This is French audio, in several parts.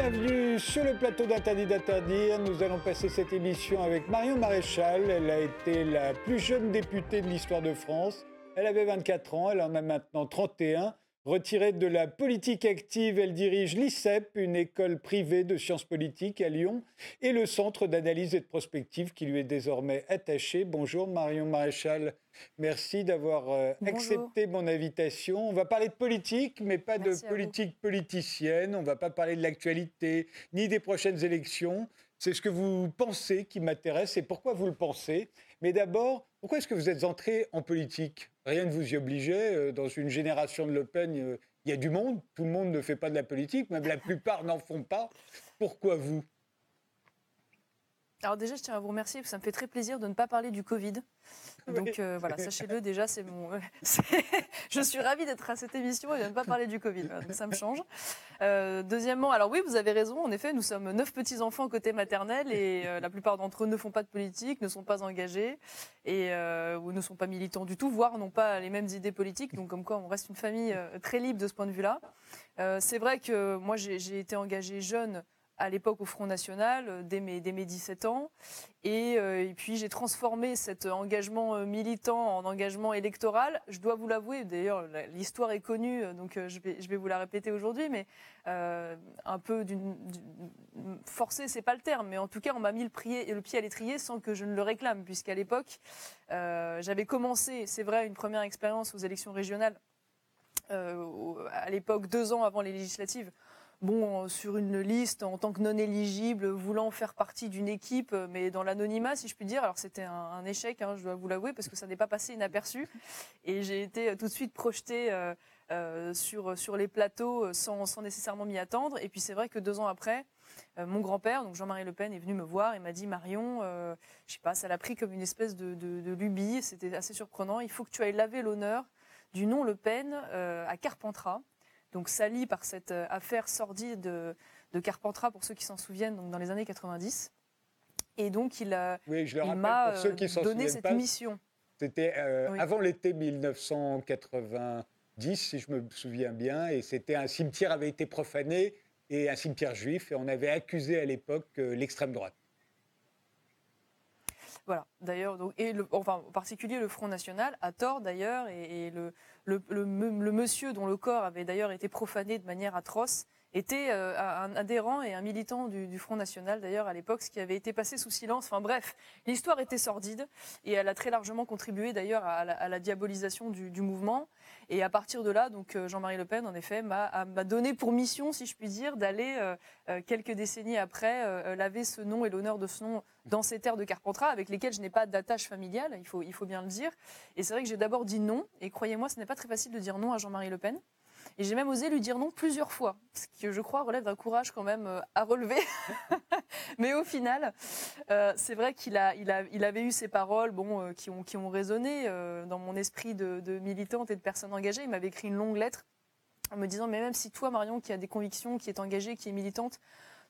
bienvenue sur le plateau d'Interdit d'interdire. Nous allons passer cette émission avec Marion Maréchal. Elle a été la plus jeune députée de l'histoire de France. Elle avait 24 ans, elle en a maintenant 31. Retirée de la politique active, elle dirige l'ICEP, une école privée de sciences politiques à Lyon, et le centre d'analyse et de prospective qui lui est désormais attaché. Bonjour Marion Maréchal, merci d'avoir euh, accepté mon invitation. On va parler de politique, mais pas de politique politicienne. On ne va pas parler de l'actualité ni des prochaines élections. C'est ce que vous pensez qui m'intéresse et pourquoi vous le pensez. Mais d'abord, pourquoi est-ce que vous êtes entré en politique? Rien ne vous y obligeait. Euh, dans une génération de Le Pen, euh, il y a du monde. Tout le monde ne fait pas de la politique, même la plupart n'en font pas. Pourquoi vous? Alors déjà, je tiens à vous remercier, ça me fait très plaisir de ne pas parler du Covid. Donc euh, voilà, sachez-le déjà, c'est mon. je suis ravie d'être à cette émission et de ne pas parler du Covid. donc ça me change. Euh, deuxièmement, alors oui, vous avez raison. En effet, nous sommes neuf petits enfants côté maternel et euh, la plupart d'entre eux ne font pas de politique, ne sont pas engagés et ou ne sont pas militants du tout, voire n'ont pas les mêmes idées politiques. Donc comme quoi, on reste une famille très libre de ce point de vue-là. c'est vrai que moi, j'ai été engagée jeune à l'époque au Front National, euh, dès mes, dès mes 17 ans. Euh, et, puis j'ai transformé cet engagement euh, militant en engagement électoral. Je dois vous l'avouer, d'ailleurs l'histoire est connue, donc je vais, vous la répéter aujourd'hui, mais un peu d'une... Forcé, c'est pas le terme, mais en tout cas on m'a mis le pied à l'étrier sans que je ne le réclame, puisqu'à l'époque j'avais commencé, c'est vrai, une première expérience aux élections régionales, à l'époque deux ans avant les législatives bon, euh, sur une liste en tant que non éligible, voulant faire partie d'une équipe, euh, mais dans l'anonymat, si je puis dire. Alors c'était un, échec, hein, je dois vous l'avouer, parce que ça n'est pas passé inaperçu. Et j'ai été euh, tout de suite projetée sur, sur les plateaux sans, sans nécessairement m'y attendre. Et puis c'est vrai que deux ans après, mon grand-père, donc Jean-Marie Le Pen, est venu me voir et m'a dit Marion, je sais pas, ça l'a pris comme une espèce de, de, de lubie, c'était assez surprenant. Il faut que tu ailles laver l'honneur du nom Le Pen à Carpentras donc sali par cette euh, affaire sordide de, de Carpentras, pour ceux qui s'en souviennent, donc dans les années 90. Et donc il, m'a euh, donné cette mission. C'était euh, avant l'été 1990, si je me souviens bien, et c'était un cimetière avait été profané et un cimetière juif, et on avait accusé à l'époque l'extrême droite. Voilà, d'ailleurs, et enfin, en particulier le Front National, a tort d'ailleurs, et, le, le, le, monsieur dont le corps avait d'ailleurs été profané de manière atroce était euh, un adhérent et un militant du, Front National, d'ailleurs, à l'époque, ce qui avait été passé sous silence. Enfin bref, l'histoire était sordide et elle a très largement contribué d'ailleurs à, la diabolisation du, mouvement. Et à partir de là, donc euh, Jean-Marie Le Pen, en effet, m'a donné pour mission, si je puis dire, d'aller euh, quelques décennies après laver ce nom et l'honneur de ce nom dans ces terres de Carpentras, avec lesquelles je n'ai pas d'attache familiale, il faut, il faut bien le dire. Et c'est vrai que j'ai d'abord dit non, et croyez-moi, ce n'est pas très facile de dire non à Jean-Marie Le Pen. Et j'ai même osé lui dire non plusieurs fois, ce qui, je crois, relève d'un courage quand même euh, à relever. Mais au final, euh, c'est vrai qu'il avait eu ces paroles bon, euh, qui, ont, résonné dans mon esprit de, militante et de personne engagée. Il m'avait écrit une longue lettre en me disant, mais même si toi, Marion, qui a des convictions, qui est engagée, qui est militante,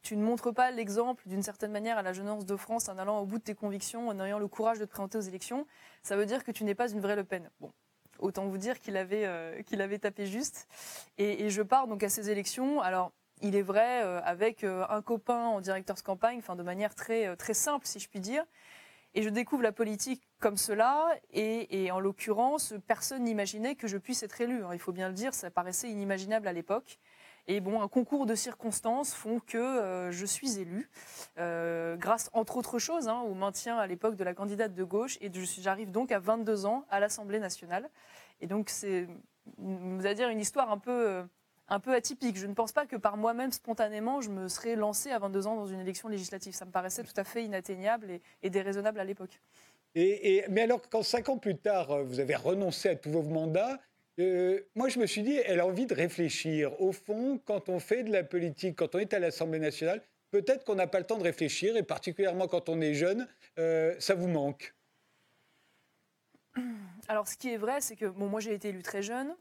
tu ne montres pas l'exemple d'une certaine manière à la jeunesse de France en allant au bout de tes convictions, en ayant le courage de te présenter aux élections, ça veut dire que tu n'es pas une vraie Le Pen. Bon, Autant vous dire qu'il avait, euh, qu'il avait tapé juste. Et, je pars donc à ces élections. Alors, il est vrai, euh, avec euh, un copain en directeur de campagne, de manière très, très simple, si je puis dire. Et je découvre la politique comme cela, et, et en l'occurrence, personne n'imaginait que je puisse être élu. Il faut bien le dire, ça paraissait inimaginable à l'époque. Et bon, un concours de circonstances font que euh, je suis élue, euh, grâce entre autres choses hein, au maintien à l'époque de la candidate de gauche. Et j'arrive donc à 22 ans à l'Assemblée nationale. Et donc c'est, vous allez dire, une histoire un peu, euh, un peu atypique. Je ne pense pas que par moi-même, spontanément, je me serais lancée à 22 ans dans une élection législative. Ça me paraissait tout à fait inatteignable et, et déraisonnable à l'époque. Et, mais alors, quand cinq ans plus tard, vous avez renoncé à tous vos mandats, euh, moi, je me suis dit, elle a envie de réfléchir. Au fond, quand on fait de la politique, quand on est à l'Assemblée nationale, peut-être qu'on n'a pas le temps de réfléchir, et particulièrement quand on est jeune, euh, ça vous manque. Alors, ce qui est vrai, c'est que bon, moi, j'ai été élue très jeune.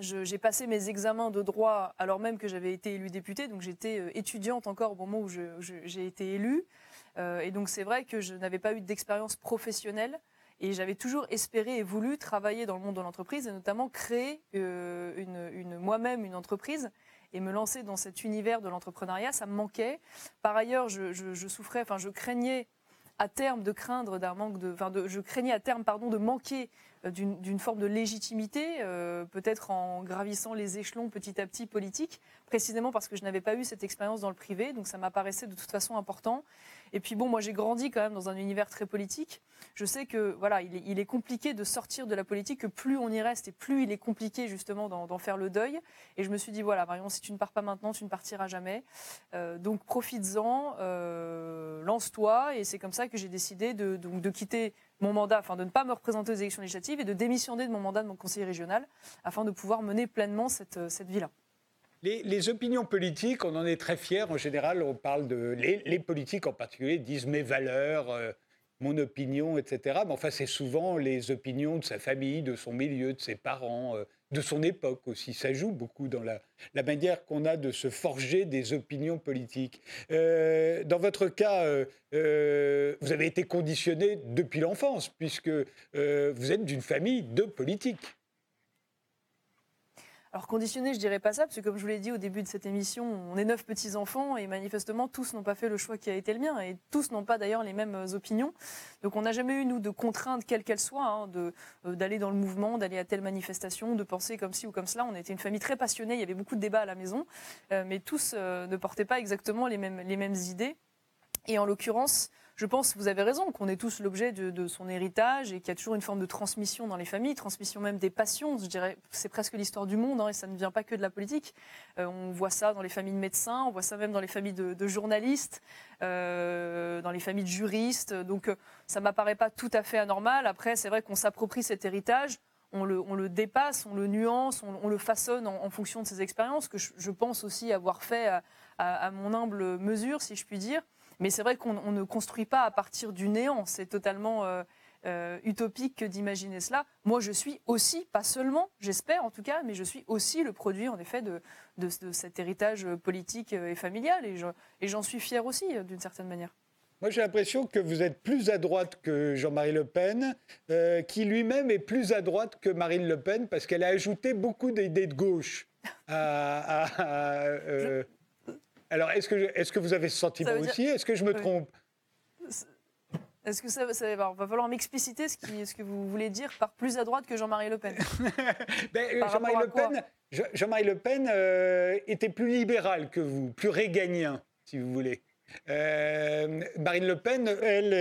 J'ai passé mes examens de droit alors même que j'avais été élue députée, donc j'étais euh, étudiante encore au moment où j'ai été élue. et donc c'est vrai que je n'avais pas eu d'expérience professionnelle et j'avais toujours espéré et voulu travailler dans le monde de l'entreprise et notamment créer euh, une, moi-même une entreprise et me lancer dans cet univers de l'entrepreneuriat, ça me manquait. Par ailleurs, je, je souffrais, enfin, je craignais à terme de craindre d'un manque de, enfin de, je craignais à terme pardon de manquer euh, d'une forme de légitimité, euh, peut-être en gravissant les échelons petit à petit politiques, précisément parce que je n'avais pas eu cette expérience dans le privé, donc ça m'apparaissait de toute façon important. Et puis bon, moi j'ai grandi quand même dans un univers très politique. Je sais que voilà, il est, compliqué de sortir de la politique, que plus on y reste et plus il est compliqué justement d'en faire le deuil. Et je me suis dit voilà, Marion, si tu ne pars pas maintenant, tu ne partiras jamais. Euh, donc profites-en, euh, lance-toi. Et c'est comme ça que j'ai décidé de, donc, de quitter mon mandat, enfin de ne pas me représenter aux élections législatives et de démissionner de mon mandat de mon conseiller régional afin de pouvoir mener pleinement cette, cette vie-là. Les, opinions politiques, on en est très fiers. En général, on parle de. Les, politiques en particulier disent mes valeurs, euh, mon opinion, etc. Mais enfin, c'est souvent les opinions de sa famille, de son milieu, de ses parents, euh, de son époque aussi. Ça joue beaucoup dans la, manière qu'on a de se forger des opinions politiques. Euh, dans votre cas, vous avez été conditionné depuis l'enfance, puisque vous êtes d'une famille de politiques. Alors conditionné, je dirais pas ça, parce que comme je vous l'ai dit au début de cette émission, on est neuf petits-enfants et manifestement tous n'ont pas fait le choix qui a été le mien et tous n'ont pas d'ailleurs les mêmes euh, opinions. Donc on n'a jamais eu, nous, de contraintes, quelles qu'elles soient, hein, de, euh, d'aller dans le mouvement, d'aller à telle manifestation, de penser comme ci ou comme cela. On était une famille très passionnée, il y avait beaucoup de débats à la maison, euh, mais tous ne portaient pas exactement les mêmes, les mêmes idées. Et en l'occurrence, je pense, vous avez raison, qu'on est tous l'objet de, son héritage et qu'il y a toujours une forme de transmission dans les familles, transmission même des passions. Je dirais, c'est presque l'histoire du monde hein, et ça ne vient pas que de la politique. Euh, on voit ça dans les familles de médecins, on voit ça même dans les familles de, journalistes, euh, dans les familles de juristes. Donc, euh, ça m'apparaît pas tout à fait anormal. Après, c'est vrai qu'on s'approprie cet héritage. On le, dépasse, on le nuance, on, le façonne en, fonction de ses expériences, que je, pense aussi avoir fait à mon humble mesure, si je puis dire. Mais c'est vrai qu'on ne construit pas à partir du néant. C'est totalement euh, euh, utopique d'imaginer cela. Moi, je suis aussi, pas seulement, j'espère en tout cas, mais je suis aussi le produit, en effet, de, cet héritage politique et familial. Et j'en suis fier aussi, euh, d'une certaine manière. Moi, j'ai l'impression que vous êtes plus à droite que Jean-Marie Le Pen, qui lui-même est plus à droite que Marine Le Pen, parce qu'elle a ajouté beaucoup d'idées de gauche à, alors, est-ce que, est que vous avez ce sentiment aussi? Est-ce que je me trompe? Est-ce que ça, va falloir m'expliciter ce, ce, que vous voulez dire par plus à droite que Jean-Marie Le Pen? Ben, Jean-Marie Le Pen, Jean Le Pen euh, était plus libéral que vous, plus réganien, si vous voulez. Euh, Marine Le Pen, elle,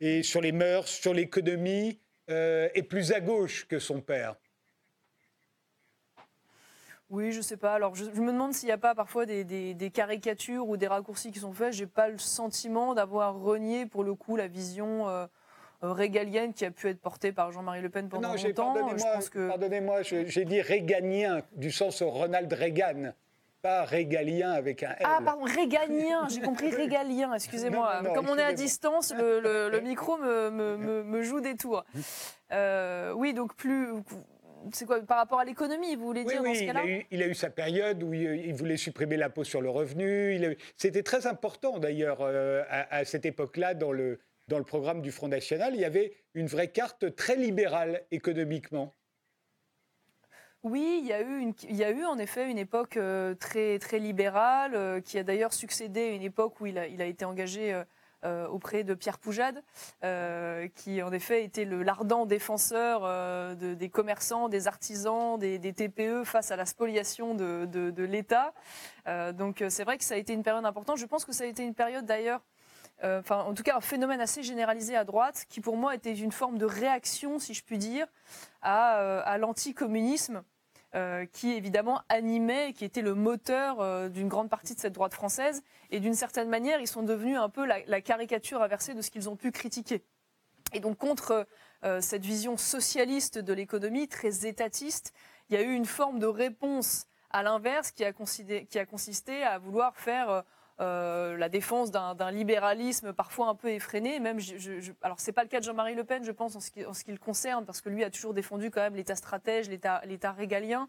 est, sur les mœurs, sur l'économie, euh, est plus à gauche que son père. Oui, je sais pas. Alors, je, me demande s'il n'y a pas parfois des, caricatures ou des raccourcis qui sont faits. J'ai pas le sentiment d'avoir renié, pour le coup, la vision euh, régalienne qui a pu être portée par Jean-Marie Le Pen pendant non, longtemps. Pardonnez-moi, que... pardonnez j'ai dit réganien, du sens Ronald Reagan pas régalien avec un L. Ah, pardon, régalien, j'ai compris régalien, excusez-moi. Comme on est à distance, le, micro me, me, joue des tours. Euh, oui, donc plus, c'est quoi par rapport à l'économie, vous voulez dire dans ce cas-là il, a eu sa période où il, voulait supprimer l'impôt sur le revenu. C'était très important d'ailleurs euh, à, cette époque-là dans le, dans le programme du Front National. Il y avait une vraie carte très libérale économiquement. Oui, il y, a eu une, il y a eu en effet une époque euh, très, très libérale, euh, qui a d'ailleurs succédé à une époque où il a, il a été engagé euh, auprès de Pierre Poujade, euh, qui en effet était le l'ardent défenseur euh, des commerçants, des artisans, des, TPE face à la spoliation de, l'État. donc c'est vrai que ça a été une période importante. Je pense que ça a été une période d'ailleurs enfin en tout cas un phénomène assez généralisé à droite, qui pour moi était une forme de réaction, si je puis dire, à, à l'anticommunisme euh, qui évidemment animait, qui était le moteur euh, d'une grande partie de cette droite française. Et d'une certaine manière, ils sont devenus un peu la, caricature inversée de ce qu'ils ont pu critiquer. Et donc contre euh, cette vision socialiste de l'économie, très étatiste, il y a eu une forme de réponse à l'inverse qui, qui, a consisté à vouloir faire euh, la défense d'un libéralisme parfois un peu effréné. Même, je, alors pas le cas de Jean-Marie Le Pen, je pense en ce, qui, le concerne, parce que lui a toujours défendu quand même l'État stratège, l'État régalien,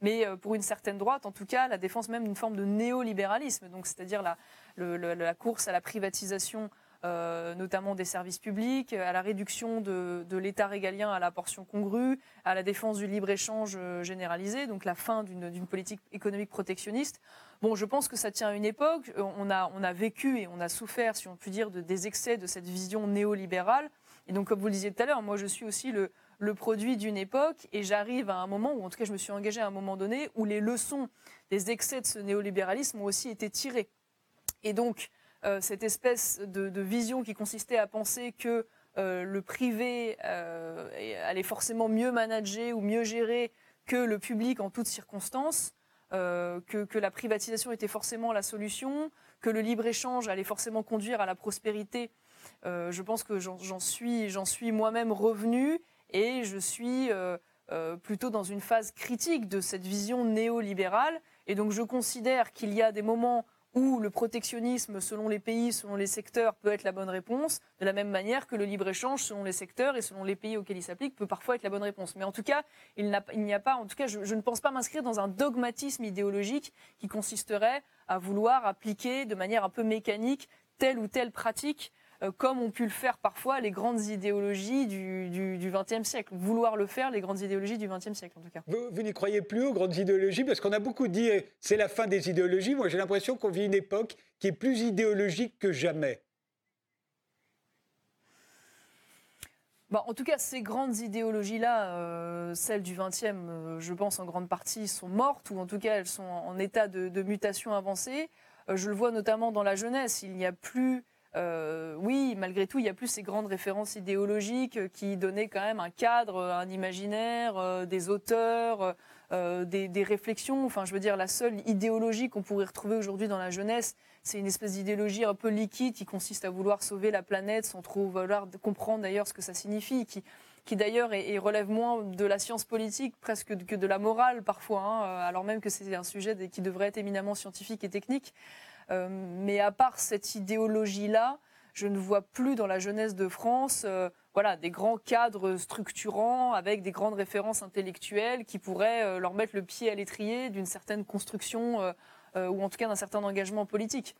mais euh, pour une certaine droite, en tout cas, la défense même d'une forme de néolibéralisme, c'est-à-dire la, course à la privatisation euh, notamment des services publics, à la réduction de, l'État régalien à la portion congrue, à la défense du libre-échange généralisé, donc la fin d'une politique économique protectionniste. Bon, je pense que ça tient à une époque. On a, on a vécu et on a souffert, si on peut dire, de, des excès de cette vision néolibérale. Et donc, comme vous le disiez tout à l'heure, moi, je suis aussi le, le produit d'une époque et j'arrive à un moment, ou en tout cas, je me suis engagée à un moment donné, où les leçons des excès de ce néolibéralisme ont aussi été tirées. Et donc, euh, cette espèce de, vision qui consistait à penser que euh, le privé euh, allait forcément mieux manager ou mieux gérer que le public en toutes circonstances, que, la privatisation était forcément la solution, que le libre-échange allait forcément conduire à la prospérité. je pense que j'en suis, suis moi-même revenu et je suis plutôt dans une phase critique de cette vision néolibérale. Et donc je considère qu'il y a des moments où le protectionnisme selon les pays, selon les secteurs peut être la bonne réponse, de la même manière que le libre-échange selon les secteurs et selon les pays auxquels il s'applique peut parfois être la bonne réponse. Mais en tout cas, il n'y a, pas, en tout cas, je, ne pense pas m'inscrire dans un dogmatisme idéologique qui consisterait à vouloir appliquer de manière un peu mécanique telle ou telle pratique comme ont pu le faire parfois les grandes idéologies du XXe siècle. Vouloir le faire, les grandes idéologies du XXe siècle, en tout cas. Vous, n'y croyez plus aux grandes idéologies? Parce qu'on a beaucoup dit eh, c'est la fin des idéologies. Moi, j'ai l'impression qu'on vit une époque qui est plus idéologique que jamais. En tout cas, ces grandes idéologies-là, euh, celles du XXe, euh, je pense en grande partie, sont mortes, ou en tout cas, elles sont en état de, mutation avancée. je le vois notamment dans la jeunesse. Il n'y a plus euh, oui, malgré tout, il y a plus ces grandes références idéologiques qui donnaient quand même un cadre, un imaginaire, euh, des auteurs, euh, des, réflexions. Enfin, je veux dire, la seule idéologie qu'on pourrait retrouver aujourd'hui dans la jeunesse, c'est une espèce d'idéologie un peu liquide qui consiste à vouloir sauver la planète sans trop vouloir comprendre d'ailleurs ce que ça signifie, qui, qui d'ailleurs relève moins de la science politique presque que de la morale parfois, hein, alors même que c'est un sujet qui devrait être éminemment scientifique et technique. Euh, mais à part cette idéologie-là, je ne vois plus dans la jeunesse de France euh, voilà, des grands cadres structurants avec des grandes références intellectuelles qui pourraient euh, leur mettre le pied à l'étrier d'une certaine construction ou en tout cas d'un certain engagement politique.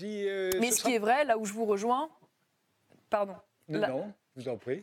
Mais ce, qui est vrai, là où je vous rejoins, pardon. Non, je vous en prie.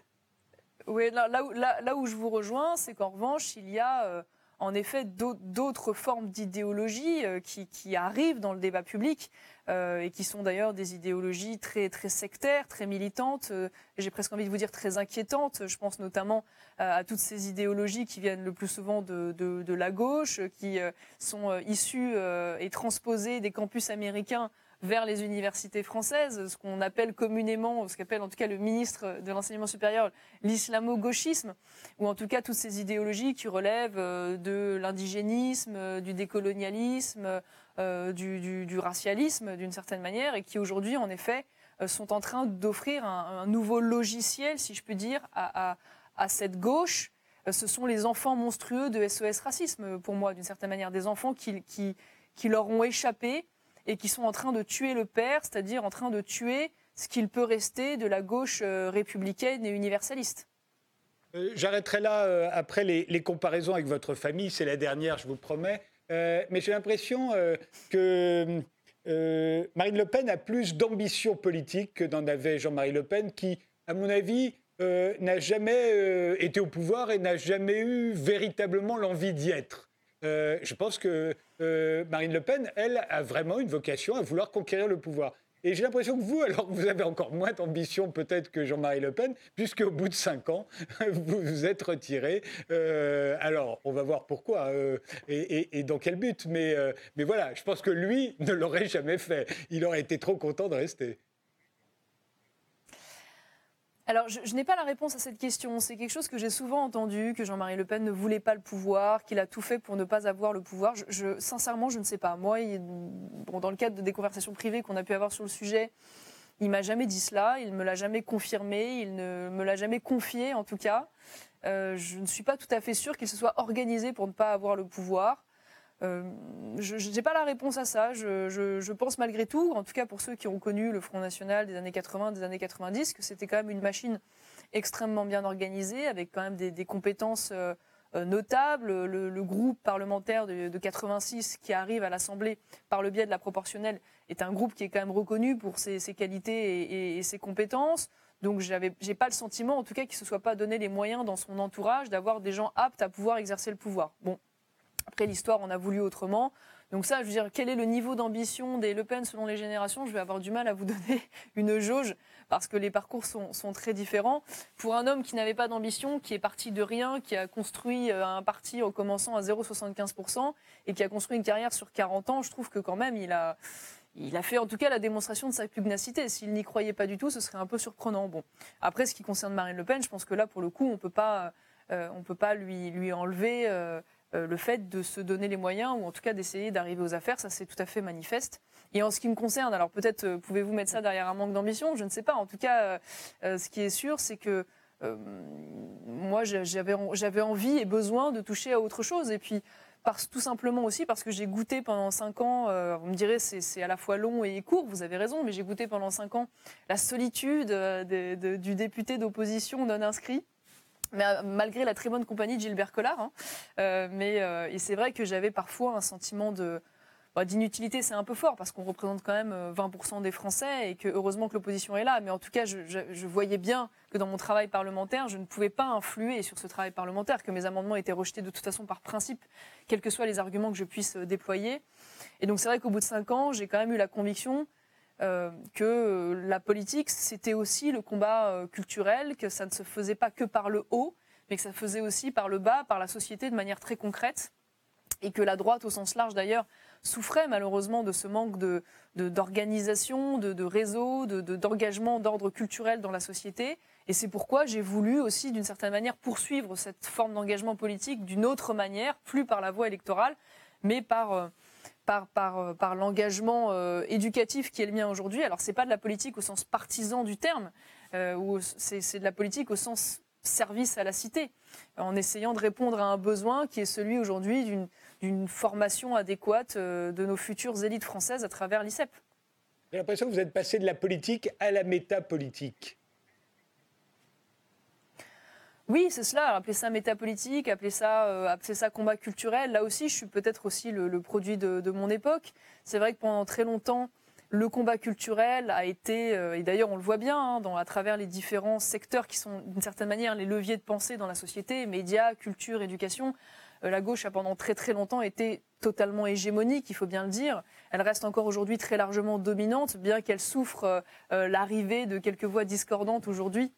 Oui, là, là, où je vous rejoins, c'est qu'en revanche, il y a en effet d'autres formes d'idéologie euh, qui, arrivent dans le débat public euh, et qui sont d'ailleurs des idéologies très, très sectaires, très militantes, euh, j'ai presque envie de vous dire très inquiétantes. Je pense notamment à toutes ces idéologies qui viennent le plus souvent de, de la gauche, qui sont issues et transposées des campus américains vers les universités françaises, ce qu'on appelle communément, ce qu'appelle en tout cas le ministre de l'enseignement supérieur, l'islamo-gauchisme, ou en tout cas toutes ces idéologies qui relèvent euh, de l'indigénisme, euh, du décolonialisme, euh, du, racialisme d'une certaine manière, et qui aujourd'hui en effet sont en train d'offrir un, nouveau logiciel, si je puis dire, à, cette gauche. Ce sont les enfants monstrueux de SOS Racisme, pour moi, d'une certaine manière, des enfants qui leur ont échappé, et qui sont en train de tuer le père, c'est-à-dire en train de tuer ce qu'il peut rester de la gauche euh, républicaine et universaliste. Euh, j'arrêterai là euh, après les, comparaisons avec votre famille, c'est la dernière, je vous promets. mais j'ai l'impression que Marine Le Pen a plus d'ambition politique que n'en avait Jean-Marie Le Pen, qui, à mon avis, n'a jamais été au pouvoir et n'a jamais eu véritablement l'envie d'y être. Euh, je pense que euh, Marine Le Pen, elle, a vraiment une vocation à vouloir conquérir le pouvoir. Et j'ai l'impression que vous, alors vous avez encore moins d'ambition peut-être que Jean-Marie Le Pen, puisque au bout de cinq ans, vous vous êtes retiré. Euh, alors, on va voir pourquoi et, dans quel but. Mais, mais voilà, je pense que lui ne l'aurait jamais fait. Il aurait été trop content de rester. Alors, je, n'ai pas la réponse à cette question. C'est quelque chose que j'ai souvent entendu, que Jean-Marie Le Pen ne voulait pas le pouvoir, qu'il a tout fait pour ne pas avoir le pouvoir. Sincèrement, je ne sais pas. Moi, dans le cadre des conversations privées qu'on a pu avoir sur le sujet, il m'a jamais dit cela, il me l'a jamais confirmé, il ne me l'a jamais confié, en tout cas. Euh, je ne suis pas tout à fait sûre qu'il se soit organisé pour ne pas avoir le pouvoir. Euh, je n'ai pas la réponse à ça. Je, pense malgré tout, en tout cas pour ceux qui ont connu le Front National des années 80, des années 90, que c'était quand même une machine extrêmement bien organisée, avec quand même des, compétences euh, notable. Le, groupe parlementaire de, 86 qui arrive à l'Assemblée par le biais de la proportionnelle est un groupe qui est quand même reconnu pour ses, qualités et, ses compétences. Donc j'avais, j'ai pas le sentiment, en tout cas, qu'il se soit pas donné les moyens dans son entourage d'avoir des gens aptes à pouvoir exercer le pouvoir. Bon, après l'histoire, on a voulu autrement. Donc ça, je veux dire, quel est le niveau d'ambition des Le Pen selon les générations? Je vais avoir du mal à vous donner une jauge parce que les parcours sont, très différents. Pour un homme qui n'avait pas d'ambition, qui est parti de rien, qui a construit euh, un parti en commençant à 0,75% et qui a construit une carrière sur 40 ans, je trouve que quand même, il a, fait en tout cas la démonstration de sa pugnacité. S'il n'y croyait pas du tout, ce serait un peu surprenant. Bon, après, ce qui concerne Marine Le Pen, je pense que là, pour le coup, on peut euh, on peut pas lui enlever. Euh, le fait de se donner les moyens ou en tout cas d'essayer d'arriver aux affaires, ça c'est tout à fait manifeste. Et en ce qui me concerne, alors peut-être euh, pouvez-vous mettre ça derrière un manque d'ambition, je ne sais pas. En tout cas, euh, ce qui est sûr, c'est que moi j'avais envie et besoin de toucher à autre chose. Et puis parce, tout simplement aussi parce que j'ai goûté pendant cinq ans, vous me direz c'est à la fois long et court, vous avez raison, mais j'ai goûté pendant cinq ans la solitude du député d'opposition non inscrit mais euh, malgré la très bonne compagnie de Gilbert Collard. Hein. Euh, mais euh, c'est vrai que j'avais parfois un sentiment de bah, d'inutilité, c'est un peu fort parce qu'on représente quand même 20% des Français et que heureusement que l'opposition est là. Mais en tout cas, je, voyais bien que dans mon travail parlementaire, je ne pouvais pas influer sur ce travail parlementaire, que mes amendements étaient rejetés de toute façon par principe, quels que soient les arguments que je puisse déployer. Et donc c'est vrai qu'au bout de cinq ans, j'ai quand même eu la conviction euh, que euh, la politique, c'était aussi le combat euh, culturel, que ça ne se faisait pas que par le haut, mais que ça faisait aussi par le bas, par la société de manière très concrète, et que la droite, au sens large d'ailleurs, souffrait malheureusement de ce manque d'organisation, de, de, réseau, de, d'engagement d'ordre culturel dans la société. Et c'est pourquoi j'ai voulu aussi, d'une certaine manière, poursuivre cette forme d'engagement politique d'une autre manière, plus par la voie électorale, mais par par, par, euh, par l'engagement euh, éducatif qui est le mien aujourd'hui. Alors, c'est pas de la politique au sens partisan du terme, euh, c'est de la politique au sens service à la cité, en essayant de répondre à un besoin qui est celui aujourd'hui d'une formation adéquate de nos futures élites françaises à travers l'ICEP. J'ai l'impression que vous êtes passé de la politique à la métapolitique. Oui, c'est cela. Appeler ça métapolitique, euh, appeler ça combat culturel. Là aussi, je suis peut-être aussi le, produit de, mon époque. C'est vrai que pendant très longtemps, le combat culturel a été, euh, et d'ailleurs on le voit bien hein, à travers les différents secteurs qui sont d'une certaine manière les leviers de pensée dans la société, médias, culture, éducation. Euh, la gauche a pendant très très longtemps été totalement hégémonique, il faut bien le dire. Elle reste encore aujourd'hui très largement dominante, bien qu'elle souffre l'arrivée de quelques voix discordantes aujourd'hui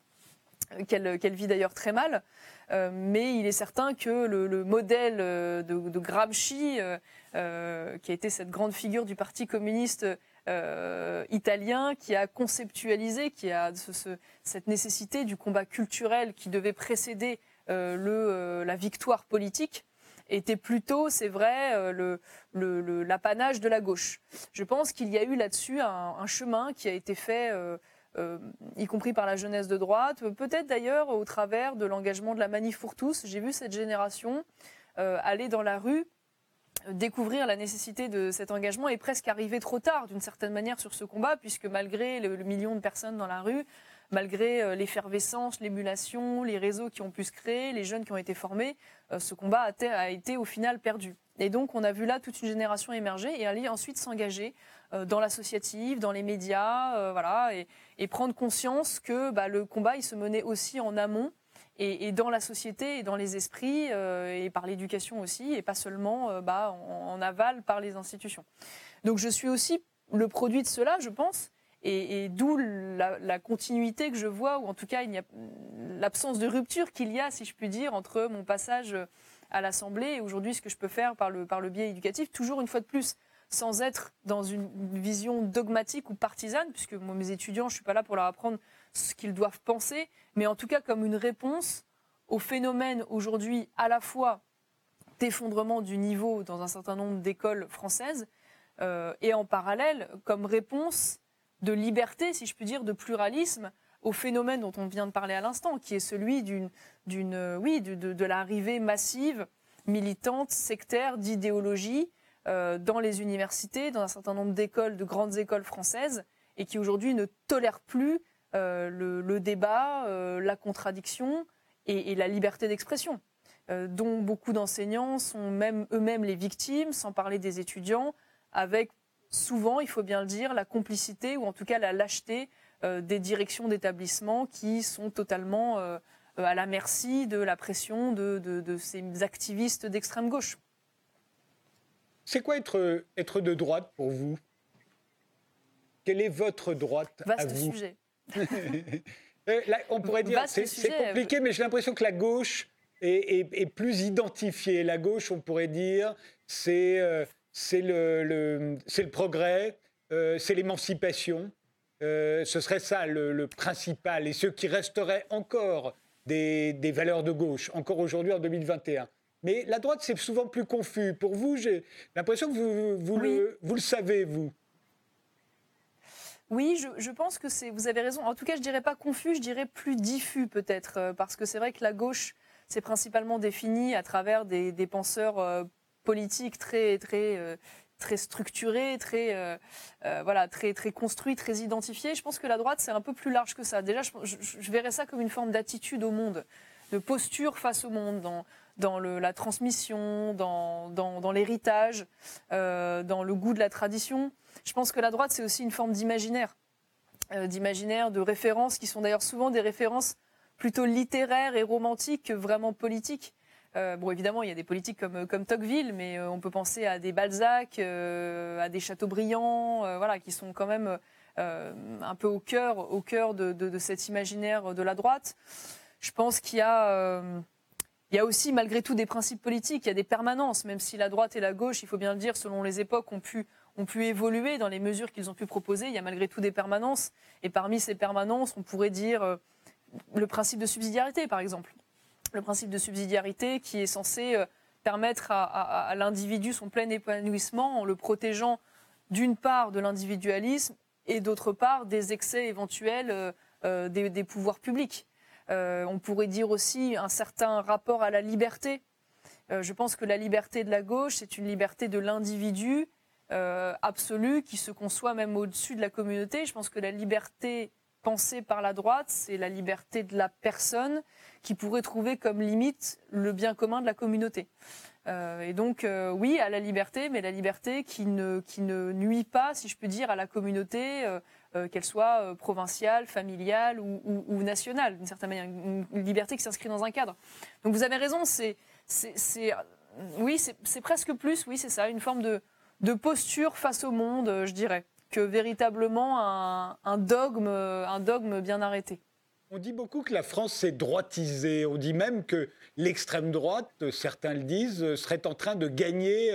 qu'elle vit d'ailleurs très mal. Euh, mais il est certain que le, modèle euh, de, Gramsci, euh, qui a été cette grande figure du Parti communiste italien, qui a conceptualisé, qui a cette nécessité du combat culturel qui devait précéder la victoire politique, était plutôt, c'est vrai, l'apanage de la gauche. Je pense qu'il y a eu là-dessus un, chemin qui a été fait euh, y compris par la jeunesse de droite, peut-être d'ailleurs au travers de l'engagement de la Manif pour tous. J'ai vu cette génération euh, aller dans la rue découvrir la nécessité de cet engagement et presque arriver trop tard d'une certaine manière sur ce combat, puisque malgré le, million de personnes dans la rue, malgré euh, l'effervescence, l'émulation, les réseaux qui ont pu se créer, les jeunes qui ont été formés, ce combat a, été au final perdu. Et donc on a vu là toute une génération émerger et aller ensuite s'engager euh, dans l'associatif, dans les médias, euh, voilà, et, prendre conscience que bah, le combat il se menait aussi en amont et, dans la société et dans les esprits euh, et par l'éducation aussi, et pas seulement bah, en, aval par les institutions. Donc je suis aussi le produit de cela, je pense, et, d'où la, continuité que je vois, ou en tout cas il a l'absence de rupture qu'il y a, si je puis dire, entre mon passage à l'Assemblée et aujourd'hui ce que je peux faire par le, par le biais éducatif, toujours une fois de plus sans être dans une vision dogmatique ou partisane, puisque moi, mes étudiants, je ne suis pas là pour leur apprendre ce qu'ils doivent penser, mais en tout cas comme une réponse au phénomène aujourd'hui à la fois d'effondrement du niveau dans un certain nombre d'écoles françaises, euh, et en parallèle comme réponse de liberté, si je puis dire, de pluralisme au phénomène dont on vient de parler à l'instant, qui est celui d'une, d'une, oui, de, de l'arrivée massive, militante, sectaire, d'idéologie euh, dans les universités, dans un certain nombre d'écoles, de grandes écoles françaises, et qui aujourd'hui ne tolèrent plus euh, le, débat, euh, la contradiction et, la liberté d'expression. dont beaucoup d'enseignants sont même eux-mêmes les victimes, sans parler des étudiants, avec souvent, il faut bien le dire, la complicité ou en tout cas la lâcheté des directions d'établissemement qui sont totalement à la merci de la pression de ces activistes d'extrême gauche. C'est quoi être, être de droite pour vous? Quelle est votre droite Vaste à vous? sujet. Euh, on pourrait dire, c'est compliqué, mais j'ai l'impression que la gauche est, plus identifiée. La gauche, on pourrait dire, c'est euh, le, le, le, progrès, euh, c'est l'émancipation. ce serait ça le, principal. Et ce qui resterait encore des, des valeurs de gauche, encore aujourd'hui en 2021. Mais la droite, c'est souvent plus confus. Pour vous, j'ai l'impression que vous, vous, le, vous le savez, vous. Oui, je, pense que c'est. Vous avez raison. En tout cas, je dirais pas confus, je dirais plus diffus peut-être, euh, parce que c'est vrai que la gauche, c'est principalement défini à travers des, penseurs euh, politiques très très euh, très structurés, très voilà, très très construits, très identifiés. Je pense que la droite, c'est un peu plus large que ça. Déjà, je, je verrais ça comme une forme d'attitude au monde, de posture face au monde, dans, dans la transmission, dans, l'héritage, euh, dans le goût de la tradition. Je pense que la droite, c'est aussi une forme d'imaginaire, euh, d'imaginaire, de références, qui sont d'ailleurs souvent des références plutôt littéraires et romantiques que vraiment politiques. Euh, bon, évidemment, il y a des politiques comme, Tocqueville, mais on peut penser à des Balzac, à des Chateaubriand, voilà, qui sont quand même un peu au cœur, au cœur de, cet imaginaire de la droite. Je pense qu'il y a il y a aussi malgré tout des principes politiques, il y a des permanences, même si la droite et la gauche, il faut bien le dire, selon les époques, ont pu, ont pu évoluer dans les mesures qu'ils ont pu proposer. Il y a malgré tout des permanences. Et parmi ces permanences, on pourrait dire euh, le principe de subsidiarité, par exemple. Le principe de subsidiarité qui est censé euh, permettre à, l'individu son plein épanouissement en le protégeant d'une part de l'individualisme et d'autre part des excès éventuels euh, des pouvoirs publics. Euh, on pourrait dire aussi un certain rapport à la liberté. Euh, je pense que la liberté de la gauche, c'est une liberté de l'individu euh, absolue qui se conçoit même au-dessus de la communauté. Je pense que la liberté pensée par la droite, c'est la liberté de la personne qui pourrait trouver comme limite le bien commun de la communauté. et donc, oui, à la liberté, mais la liberté qui ne, qui ne nuit pas, si je peux dire, à la communauté, qu'elle soit euh, provinciale, familiale ou, nationale, d'une certaine manière, une, liberté qui s'inscrit dans un cadre. Donc vous avez raison, c'est, oui, c'est presque plus, oui, c'est ça, une forme de, posture face au monde, euh, je dirais, que véritablement un, dogme, un dogme bien arrêté. On dit beaucoup que la France s'est droitisée. On dit même que l'extrême droite, certains le disent, serait en train de gagner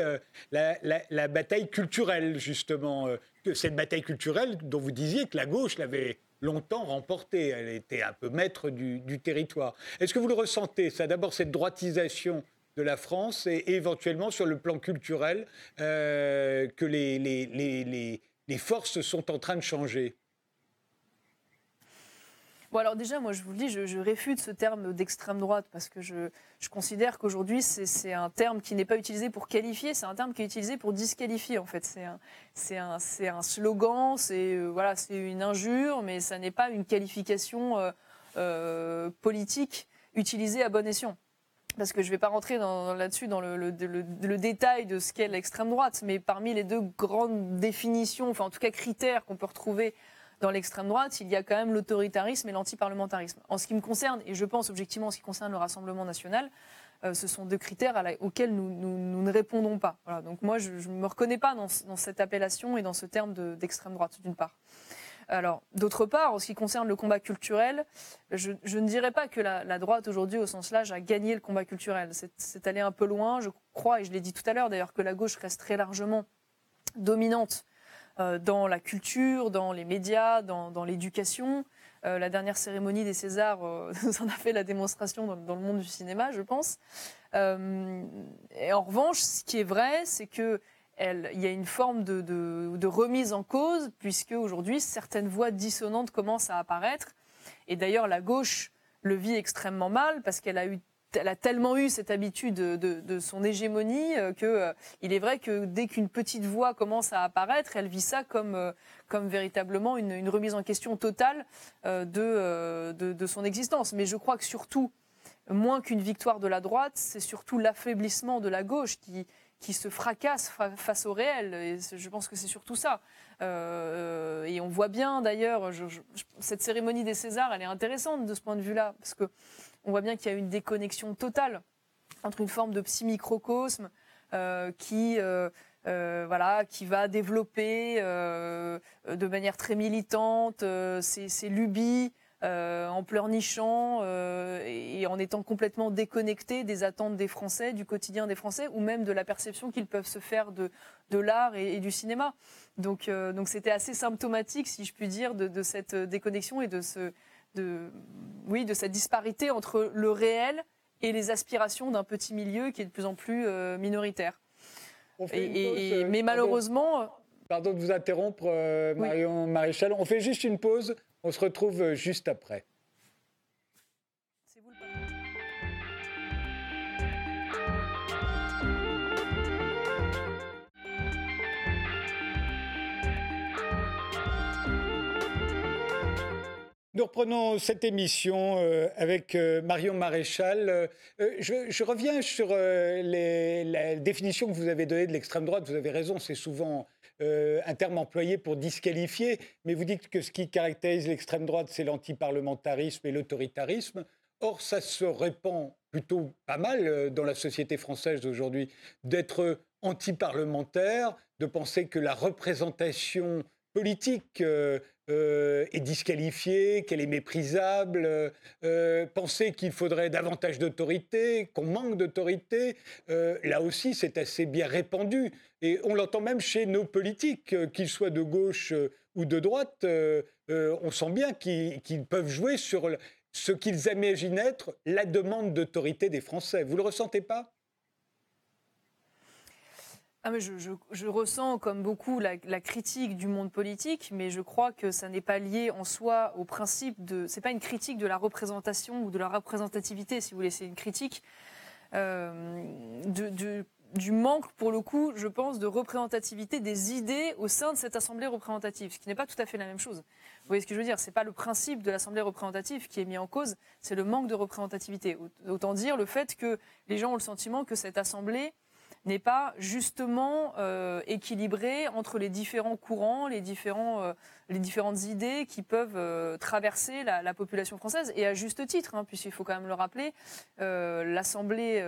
la, la bataille culturelle, justement cette bataille culturelle dont vous disiez que la gauche l'avait longtemps remportée. Elle était un peu maître du, territoire. Est-ce que vous le ressentez, ça D'abord, cette droitisation de la France et, éventuellement sur le plan culturel, euh, que les forces sont en train de changer? Bon, alors déjà, moi, je vous le dis, je, réfute ce terme d'extrême droite parce que je, considère qu'aujourd'hui, c'est un terme qui n'est pas utilisé pour qualifier, c'est un terme qui est utilisé pour disqualifier, en fait. C'est un, un, un, slogan, c'est euh, c'est une injure, mais ça n'est pas une qualification euh, euh, politique utilisée à bon escient. Parce que je ne vais pas rentrer là-dessus dans le, le, détail de ce qu'est l'extrême droite, mais parmi les deux grandes définitions, enfin en tout cas critères qu'on peut retrouver dans l'extrême droite, il y a quand même l'autoritarisme et l'antiparlementarisme. En ce qui me concerne, et je pense objectivement en ce qui concerne le Rassemblement national, euh, ce sont deux critères auxquels nous, ne répondons pas. donc moi, je ne me reconnais pas dans, cette appellation et dans ce terme d'extrême droite, d'une part. Alors, d'autre part, en ce qui concerne le combat culturel, je, ne dirais pas que la, droite aujourd'hui, au sens large, a gagné le combat culturel. C'est allé un peu loin. Je crois, et je l'ai dit tout à l'heure d'ailleurs, que la gauche reste très largement dominante dans la culture, dans les médias, dans, l'éducation. Euh, la dernière cérémonie des Césars euh, nous en a fait la démonstration dans, le monde du cinéma, je pense. en revanche, ce qui est vrai, c'est que il y a une forme de, de remise en cause, puisque aujourd'hui, certaines voix dissonantes commencent à apparaître. Et d'ailleurs, la gauche le vit extrêmement mal, parce qu'elle a eu elle a tellement eu cette habitude de, son hégémonie euh, que euh, il est vrai que dès qu'une petite voix commence à apparaître, elle vit ça comme euh, véritablement une, remise en question totale de, de, son existence. Mais je crois que surtout moins qu'une victoire de la droite, c'est surtout l'affaiblissement de la gauche qui, se fracasse face au réel. Et je pense que c'est surtout ça. Euh, et on voit bien d'ailleurs, cette cérémonie des Césars, elle est intéressante de ce point de vue-là, parce que on voit bien qu'il y a une déconnexion totale entre une forme de psy-microcosme euh, qui euh, voilà, qui va développer de manière très militante ses, lubies, euh, en pleurnichant euh, et, en étant complètement déconnecté des attentes des Français, du quotidien des Français, ou même de la perception qu'ils peuvent se faire de, l'art et, du cinéma. Donc, euh, donc c'était assez symptomatique, si je puis dire, de, cette déconnexion et de ce, de, oui, de cette disparité entre le réel et les aspirations d'un petit milieu qui est de plus en plus minoritaire. Et, mais malheureusement. Pardon de vous interrompre, Marion Maréchal. On fait juste une pause. On se retrouve euh, juste après. Nous reprenons cette émission euh, avec euh, Marion Maréchal. je, reviens sur la définition que vous avez donnée de l'extrême droite. Vous avez raison, c'est souvent euh, un terme employé pour disqualifier, mais vous dites que ce qui caractérise l'extrême droite, c'est l'antiparlementarisme et l'autoritarisme. Or, ça se répand plutôt pas mal euh, dans la société française aujourd'hui d'être antiparlementaire, de penser que la représentation politique euh, euh, est disqualifiée, qu'elle est méprisable, euh, penser qu'il faudrait davantage d'autorité, qu'on manque d'autorité, là aussi c'est assez bien répandu. Et on l'entend même chez nos politiques, qu'ils soient de gauche ou de droite, on sent bien qu'ils peuvent jouer sur ce qu'ils imaginent être la demande d'autorité des Français. Vous ne le ressentez pas? Ah, je, ressens, comme beaucoup, la, critique du monde politique, mais je crois que ça n'est pas lié en soi au principe de. C'est pas une critique de la représentation ou de la représentativité, si vous voulez. C'est une critique euh, du manque, pour le coup, je pense, de représentativité des idées au sein de cette assemblée représentative, ce qui n'est pas tout à fait la même chose. Vous voyez ce que je veux dire? C'est pas le principe de l'assemblée représentative qui est mis en cause, c'est le manque de représentativité. Autant dire le fait que les gens ont le sentiment que cette assemblée n'est pas justement euh, équilibré entre les différents courants, les, différents, euh, les différentes idées qui peuvent euh, traverser la, population française, et à juste titre, hein, puisqu'il faut quand même le rappeler, l'Assemblée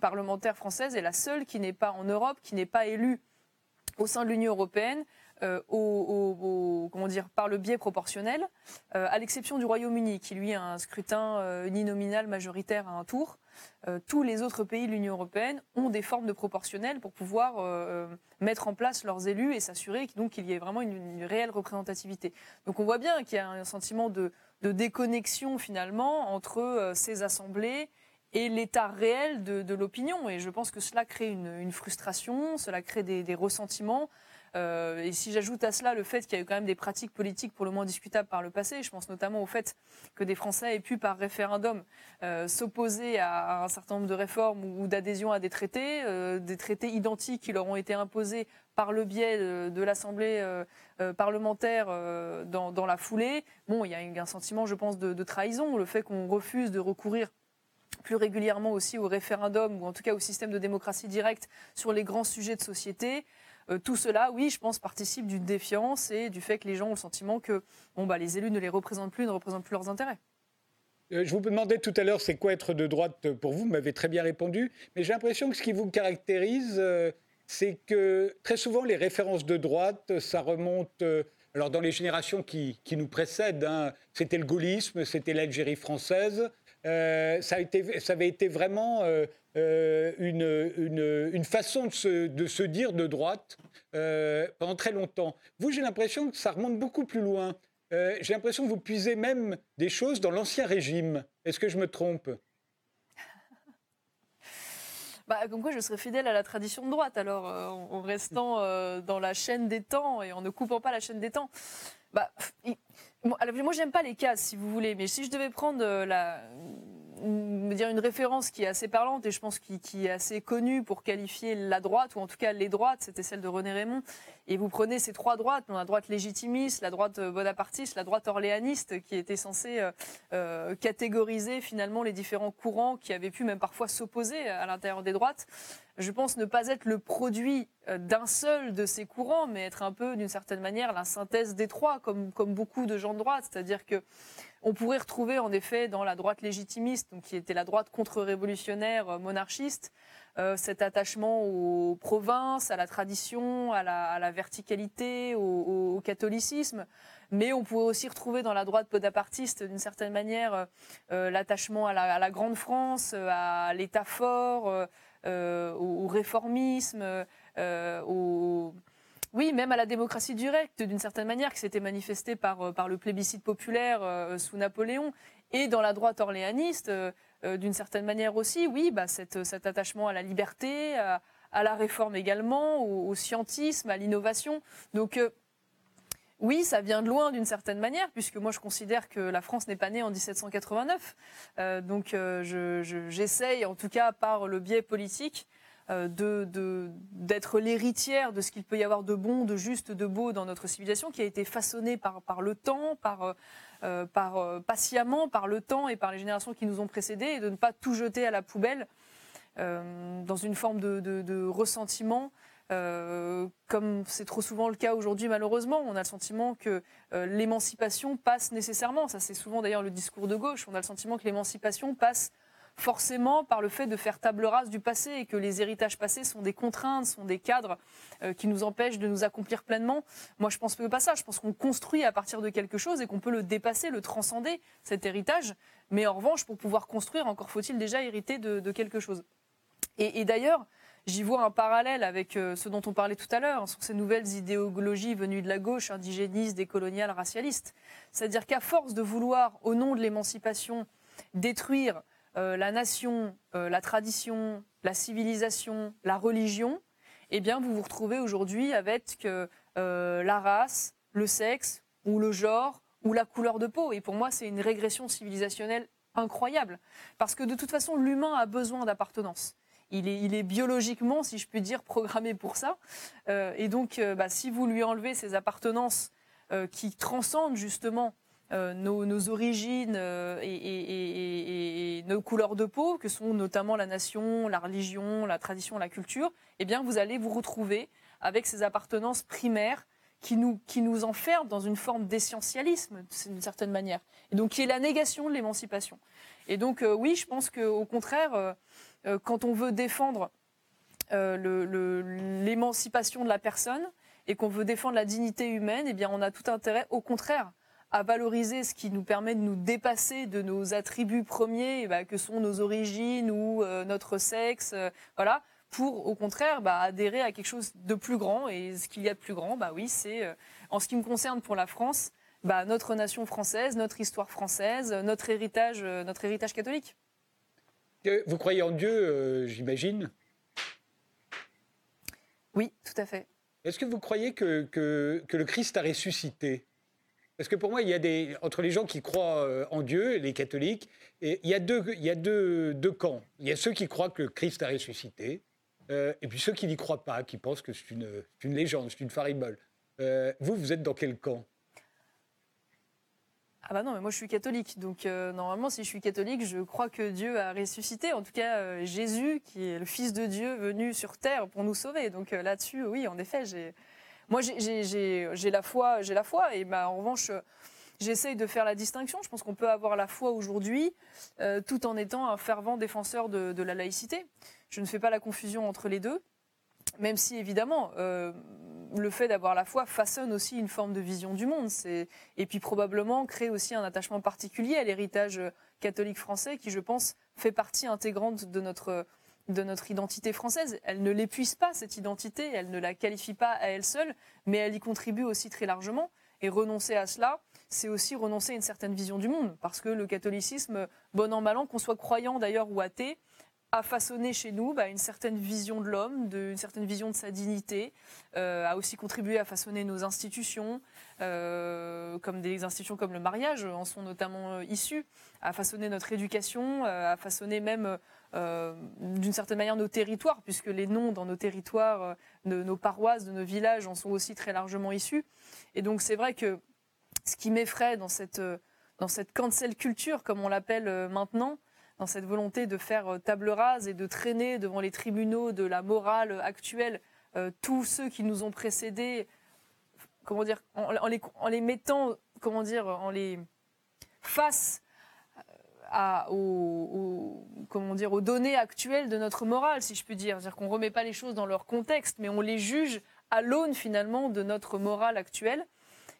parlementaire française est la seule qui n'est pas en Europe, qui n'est pas élue au sein de l'Union européenne par le biais proportionnel, à l'exception du Royaume-Uni, qui lui a un scrutin uninominal majoritaire à un tour. Euh, tous les autres pays de l'Union européenne ont des formes de proportionnel pour pouvoir euh, euh, mettre en place leurs élus et s'assurer qu'il y ait vraiment une, réelle représentativité. Donc on voit bien qu'il y a un sentiment de, déconnexion finalement entre ces assemblées et l'état réel de, l'opinion. Et je pense que cela crée une, frustration, cela crée des ressentiments. Euh, et si j'ajoute à cela le fait qu'il y a eu quand même des pratiques politiques pour le moins discutables par le passé, je pense notamment au fait que des Français aient pu par référendum euh, s'opposer à, un certain nombre de réformes ou, d'adhésion à des traités, euh, des traités identiques qui leur ont été imposés par le biais de, l'Assemblée parlementaire dans, la foulée. Bon, il y a un sentiment, je pense, de, de trahison, le fait qu'on refuse de recourir plus régulièrement aussi au référendum ou en tout cas au système de démocratie directe sur les grands sujets de société. Euh, tout cela, oui, je pense, participe d'une défiance et du fait que les gens ont le sentiment que bon, bah, les élus ne les représentent plus, ne représentent plus leurs intérêts. Euh, je vous demandais tout à l'heure, c'est quoi être de droite pour vous? Vous m'avez très bien répondu. Mais j'ai l'impression que ce qui vous caractérise, euh, c'est que très souvent, les références de droite, ça remonte. alors, dans les générations qui, nous précèdent, hein, c'était le gaullisme, c'était l'Algérie française. ça avait été vraiment euh, une, une, façon de se, de se, dire de droite euh, pendant très longtemps. Vous, j'ai l'impression que ça remonte beaucoup plus loin. Euh, j'ai l'impression que vous puisez même des choses dans l'ancien régime. Est-ce que je me trompe? Bah, comme quoi je serais fidèle à la tradition de droite, alors en, restant dans la chaîne des temps et en ne coupant pas la chaîne des temps. Bah, moi, j'aime pas les cases, si vous voulez, mais si je devais prendre la, dire une référence qui est assez parlante et je pense qui, qui, est assez connue pour qualifier la droite, ou en tout cas les droites, c'était celle de René Raymond. Et vous prenez ces trois droites, la droite légitimiste, la droite bonapartiste, la droite orléaniste, qui était censée euh, euh, catégoriser finalement les différents courants qui avaient pu même parfois s'opposer à l'intérieur des droites. Je pense ne pas être le produit euh, d'un seul de ces courants, mais être un peu, d'une certaine manière, la synthèse des trois, comme, comme beaucoup de gens de droite. C'est-à-dire que on pourrait retrouver en effet dans la droite légitimiste, donc qui était la droite contre-révolutionnaire euh, monarchiste, euh, cet attachement aux provinces, à la tradition, à la, verticalité, au, catholicisme. Mais on pourrait aussi retrouver dans la droite bonapartiste, d'une certaine manière, euh, l'attachement à la, grande France, à l'État fort, au, réformisme, au oui, même à la démocratie directe, d'une certaine manière, qui s'était manifestée par, euh, par le plébiscite populaire euh, sous Napoléon, et dans la droite orléaniste, euh, d'une certaine manière aussi, oui, bah, cet attachement à la liberté, à, la réforme également, au, scientisme, à l'innovation. Donc, oui, ça vient de loin d'une certaine manière, puisque moi je considère que la France n'est pas née en 1789. donc j'essaye, en tout cas par le biais politique, euh, d'être l'héritière de ce qu'il peut y avoir de bon, de juste, de beau dans notre civilisation, qui a été façonnée par le temps, par, euh, euh, par patiemment par le temps et par les générations qui nous ont précédés, et de ne pas tout jeter à la poubelle dans une forme de, de, ressentiment. comme c'est trop souvent le cas aujourd'hui malheureusement, on a le sentiment que l'émancipation passe nécessairement, ça c'est souvent d'ailleurs le discours de gauche, on a le sentiment que l'émancipation passe forcément par le fait de faire table rase du passé et que les héritages passés sont des contraintes, sont des cadres euh, qui nous empêchent de nous accomplir pleinement. Moi, je pense pas ça. Je pense qu'on construit à partir de quelque chose et qu'on peut le dépasser, le transcender, cet héritage. Mais en revanche, pour pouvoir construire, encore faut-il déjà hériter de, quelque chose. Et, d'ailleurs, j'y vois un parallèle avec euh, ce dont on parlait tout à l'heure, hein, sur ces nouvelles idéologies venues de la gauche, indigénistes, décoloniales, racialistes. C'est-à-dire qu'à force de vouloir, au nom de l'émancipation, détruire euh, la nation, euh, la tradition, la civilisation, la religion, eh bien, vous vous retrouvez aujourd'hui avec euh, la race, le sexe ou le genre ou la couleur de peau. Et pour moi, c'est une régression civilisationnelle incroyable. Parce que de toute façon, l'humain a besoin d'appartenance. Il est, biologiquement, si je puis dire, programmé pour ça. et donc, bah, si vous lui enlevez ces appartenances qui transcendent justement euh, nos, origines euh, et, nos couleurs de peau, que sont notamment la nation, la religion, la tradition, la culture, eh bien, vous allez vous retrouver avec ces appartenances primaires qui nous, qui nous enferment dans une forme d'essentialisme, d'une certaine manière, et donc qui est la négation de l'émancipation. Et donc, euh, oui, je pense qu'au contraire, quand on veut défendre l'émancipation de la personne et qu'on veut défendre la dignité humaine, eh bien, on a tout intérêt, au contraire, à valoriser ce qui nous permet de nous dépasser de nos attributs premiers, bah, que sont nos origines ou euh, notre sexe, euh, voilà, pour au contraire bah, adhérer à quelque chose de plus grand. Et ce qu'il y a de plus grand, bah oui, c'est euh, en ce qui me concerne pour la France, bah, notre nation française, notre histoire française, notre héritage, notre héritage catholique. Vous croyez en Dieu, j'imagine? Oui, tout à fait. Est-ce que vous croyez que, que, que le Christ a ressuscité? Parce que pour moi, il y a des, entre les gens qui croient euh, en Dieu, les catholiques, et il y a, deux, il y a deux, deux camps. Il y a ceux qui croient que Christ a ressuscité, euh, et puis ceux qui n'y croient pas, qui pensent que c'est une, une, légende, c'est une faribole. Euh, vous, vous êtes dans quel camp? Ah bah non, mais moi je suis catholique, donc normalement si je suis catholique, je crois que Dieu a ressuscité, en tout cas Jésus, qui est le Fils de Dieu venu sur terre pour nous sauver. Donc là-dessus, oui, en effet, j'ai moi, j'ai la foi, j'ai la foi, et bah, en revanche, j'essaye de faire la distinction. Je pense qu'on peut avoir la foi aujourd'hui, euh, tout en étant un fervent défenseur de, la laïcité. Je ne fais pas la confusion entre les deux, même si évidemment. Euh, le fait d'avoir la foi façonne aussi une forme de vision du monde. Et puis probablement crée aussi un attachement particulier à l'héritage catholique français qui, je pense, fait partie intégrante de notre, de notre identité française. Elle ne l'épuise pas, cette identité, elle ne la qualifie pas à elle seule, mais elle y contribue aussi très largement. Et renoncer à cela, c'est aussi renoncer à une certaine vision du monde, parce que le catholicisme, bon an, mal an, qu'on soit croyant d'ailleurs ou athée, a façonné chez nous bah, une certaine vision de l'homme, une certaine vision de sa dignité, euh, a aussi contribué à façonner nos institutions, euh, comme des institutions comme le mariage en sont notamment euh, issues, à façonner notre éducation, à façonner même d'une certaine manière nos territoires, puisque les noms dans nos territoires, de nos paroisses, de nos villages en sont aussi très largement issus. Et donc c'est vrai que ce qui m'effraie dans cette, dans cette cancel culture, comme on l'appelle maintenant, dans cette volonté de faire euh, table rase et de traîner devant les tribunaux de la morale actuelle euh, tous ceux qui nous ont précédés, comment dire, en, les, en les, mettant, comment dire, en les face euh, aux, comment dire, aux données actuelles de notre morale, si je puis dire. C'est-à-dire qu'on ne remet pas les choses dans leur contexte, mais on les juge à l'aune finalement de notre morale actuelle.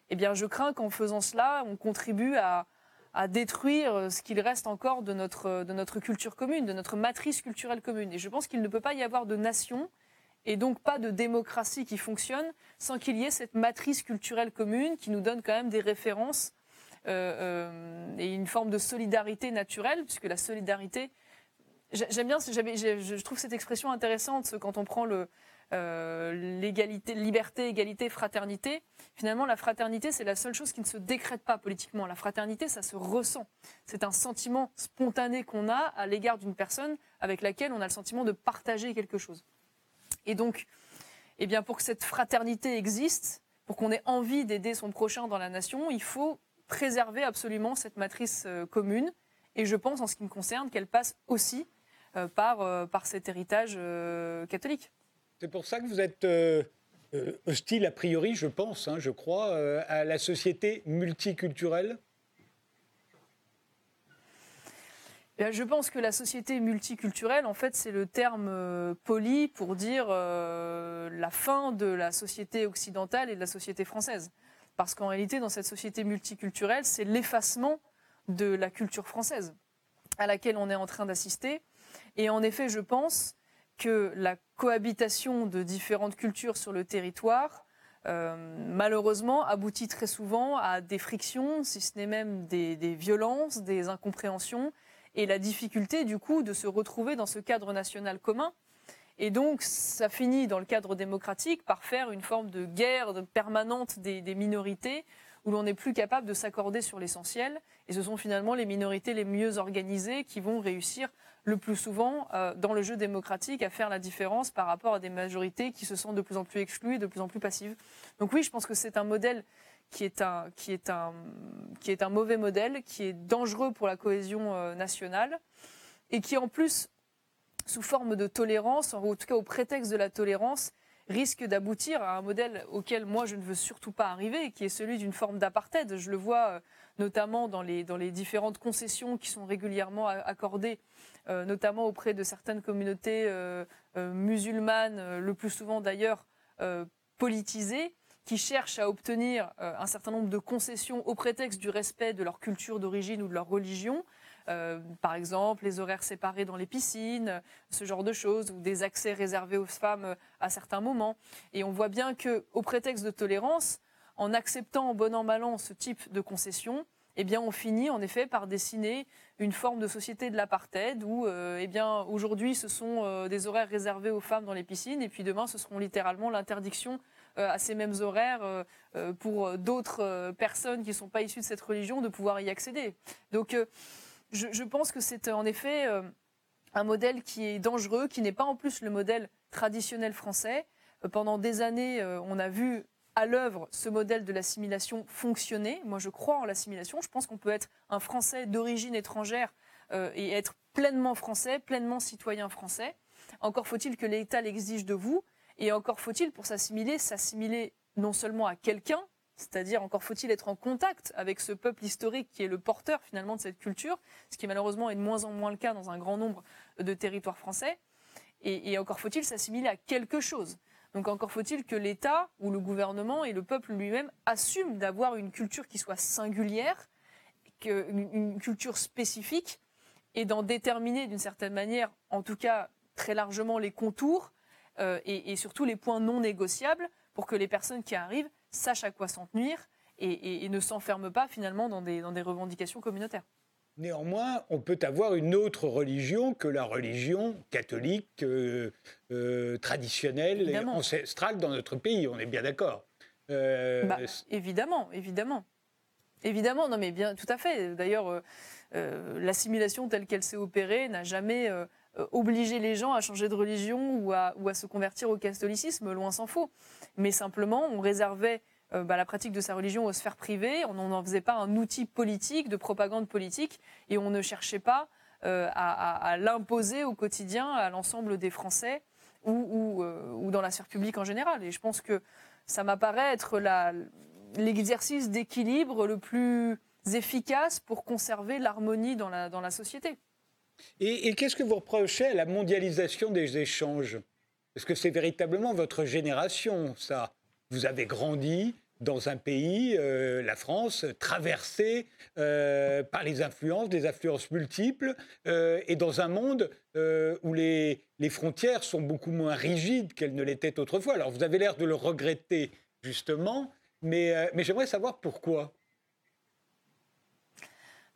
Eh bien, je crains qu'en faisant cela, on contribue à, à détruire ce qu'il reste encore de notre, de notre culture commune, de notre matrice culturelle commune. Et je pense qu'il ne peut pas y avoir de nation et donc pas de démocratie qui fonctionne sans qu'il y ait cette matrice culturelle commune qui nous donne quand même des références euh, euh, et une forme de solidarité naturelle, puisque la solidarité, j'aime bien, je trouve cette expression intéressante quand on prend euh, l'égalité, liberté, égalité, fraternité. Finalement, la fraternité, c'est la seule chose qui ne se décrète pas politiquement. La fraternité, ça se ressent. C'est un sentiment spontané qu'on a à l'égard d'une personne avec laquelle on a le sentiment de partager quelque chose. Et donc, eh bien, pour que cette fraternité existe, pour qu'on ait envie d'aider son prochain dans la nation, il faut préserver absolument cette matrice euh, commune. Et je pense, en ce qui me concerne, qu'elle passe aussi euh, par, par cet héritage catholique. C'est pour ça que vous êtes euh, euh, hostile, a priori, je pense, hein, je crois, euh, à la société multiculturelle eh je pense que la société multiculturelle, en fait, c'est le terme poli pour dire la fin de la société occidentale et de la société française. Parce qu'en réalité, dans cette société multiculturelle, c'est l'effacement de la culture française à laquelle on est en train d'assister. Et en effet, je pense que la cohabitation de différentes cultures sur le territoire, euh, malheureusement, aboutit très souvent à des frictions, si ce n'est même des, violences, des incompréhensions, et la difficulté, du coup, de se retrouver dans ce cadre national commun. Et donc, ça finit, dans le cadre démocratique, par faire une forme de guerre permanente des, minorités, où l'on n'est plus capable de s'accorder sur l'essentiel. Et ce sont finalement les minorités les mieux organisées qui vont réussir le plus souvent euh, dans le jeu démocratique à faire la différence par rapport à des majorités qui se sentent de plus en plus exclues et de plus en plus passives. Donc oui, je pense que c'est un modèle qui est un, qui est un, qui est un mauvais modèle, qui est dangereux pour la cohésion euh, nationale et qui en plus, sous forme de tolérance, en tout cas au prétexte de la tolérance, risque d'aboutir à un modèle auquel moi je ne veux surtout pas arriver, qui est celui d'une forme d'apartheid. Je le vois euh, notamment dans les, différentes concessions qui sont régulièrement accordées euh, notamment auprès de certaines communautés euh, musulmanes, le plus souvent d'ailleurs politisées, qui cherchent à obtenir un certain nombre de concessions au prétexte du respect de leur culture d'origine ou de leur religion. Par exemple, les horaires séparés dans les piscines, ce genre de choses, ou des accès réservés aux femmes à certains moments. Et on voit bien que, au prétexte de tolérance, en acceptant en bon an mal an ce type de concessions, eh bien, on finit en effet par dessiner une forme de société de l'apartheid où, euh, eh bien, aujourd'hui, ce sont euh, des horaires réservés aux femmes dans les piscines, et puis demain, ce seront littéralement l'interdiction euh, à ces mêmes horaires pour d'autres personnes qui ne sont pas issues de cette religion de pouvoir y accéder. Donc, je, pense que c'est en effet un modèle qui est dangereux, qui n'est pas en plus le modèle traditionnel français. pendant des années, on a vu à l'œuvre ce modèle de l'assimilation fonctionner. Moi, je crois en l'assimilation. Je pense qu'on peut être un Français d'origine étrangère euh, et être pleinement français, pleinement citoyen français. Encore faut-il que l'État l'exige de vous. Et encore faut-il, pour s'assimiler, s'assimiler non seulement à quelqu'un, c'est-à-dire encore faut-il être en contact avec ce peuple historique qui est le porteur finalement de cette culture, ce qui malheureusement est de moins en moins le cas dans un grand nombre de territoires français. et encore faut-il s'assimiler à quelque chose. Donc encore faut-il que l'État ou le gouvernement et le peuple lui-même assument d'avoir une culture qui soit singulière, une culture spécifique, et d'en déterminer d'une certaine manière, en tout cas très largement, les contours euh, et, surtout les points non négociables pour que les personnes qui arrivent sachent à quoi s'en tenir et, ne s'enferment pas finalement dans des revendications communautaires. Néanmoins, on peut avoir une autre religion que la religion catholique euh, euh, traditionnelle et ancestrale dans notre pays. On est bien d'accord. Euh, bah, évidemment, évidemment. Évidemment, non mais bien, tout à fait. D'ailleurs, l'assimilation telle qu'elle s'est opérée n'a jamais obligé les gens à changer de religion ou à, se convertir au catholicisme, loin s'en faut. Mais simplement, on réservait euh, bah, la pratique de sa religion aux sphères privées. On n'en faisait pas un outil politique, de propagande politique, et on ne cherchait pas euh, à, l'imposer au quotidien à l'ensemble des Français ou, euh, dans la sphère publique en général. Et je pense que ça m'apparaît être l'exercice d'équilibre le plus efficace pour conserver l'harmonie dans la société. Et, qu'est-ce que vous reprochez à la mondialisation des échanges? Est-ce que c'est véritablement votre génération, ça? Vous avez grandi dans un pays, euh, la France, traversé euh, par les influences, des influences multiples, euh, et dans un monde où les, frontières sont beaucoup moins rigides qu'elles ne l'étaient autrefois. Alors vous avez l'air de le regretter, justement, mais j'aimerais savoir pourquoi.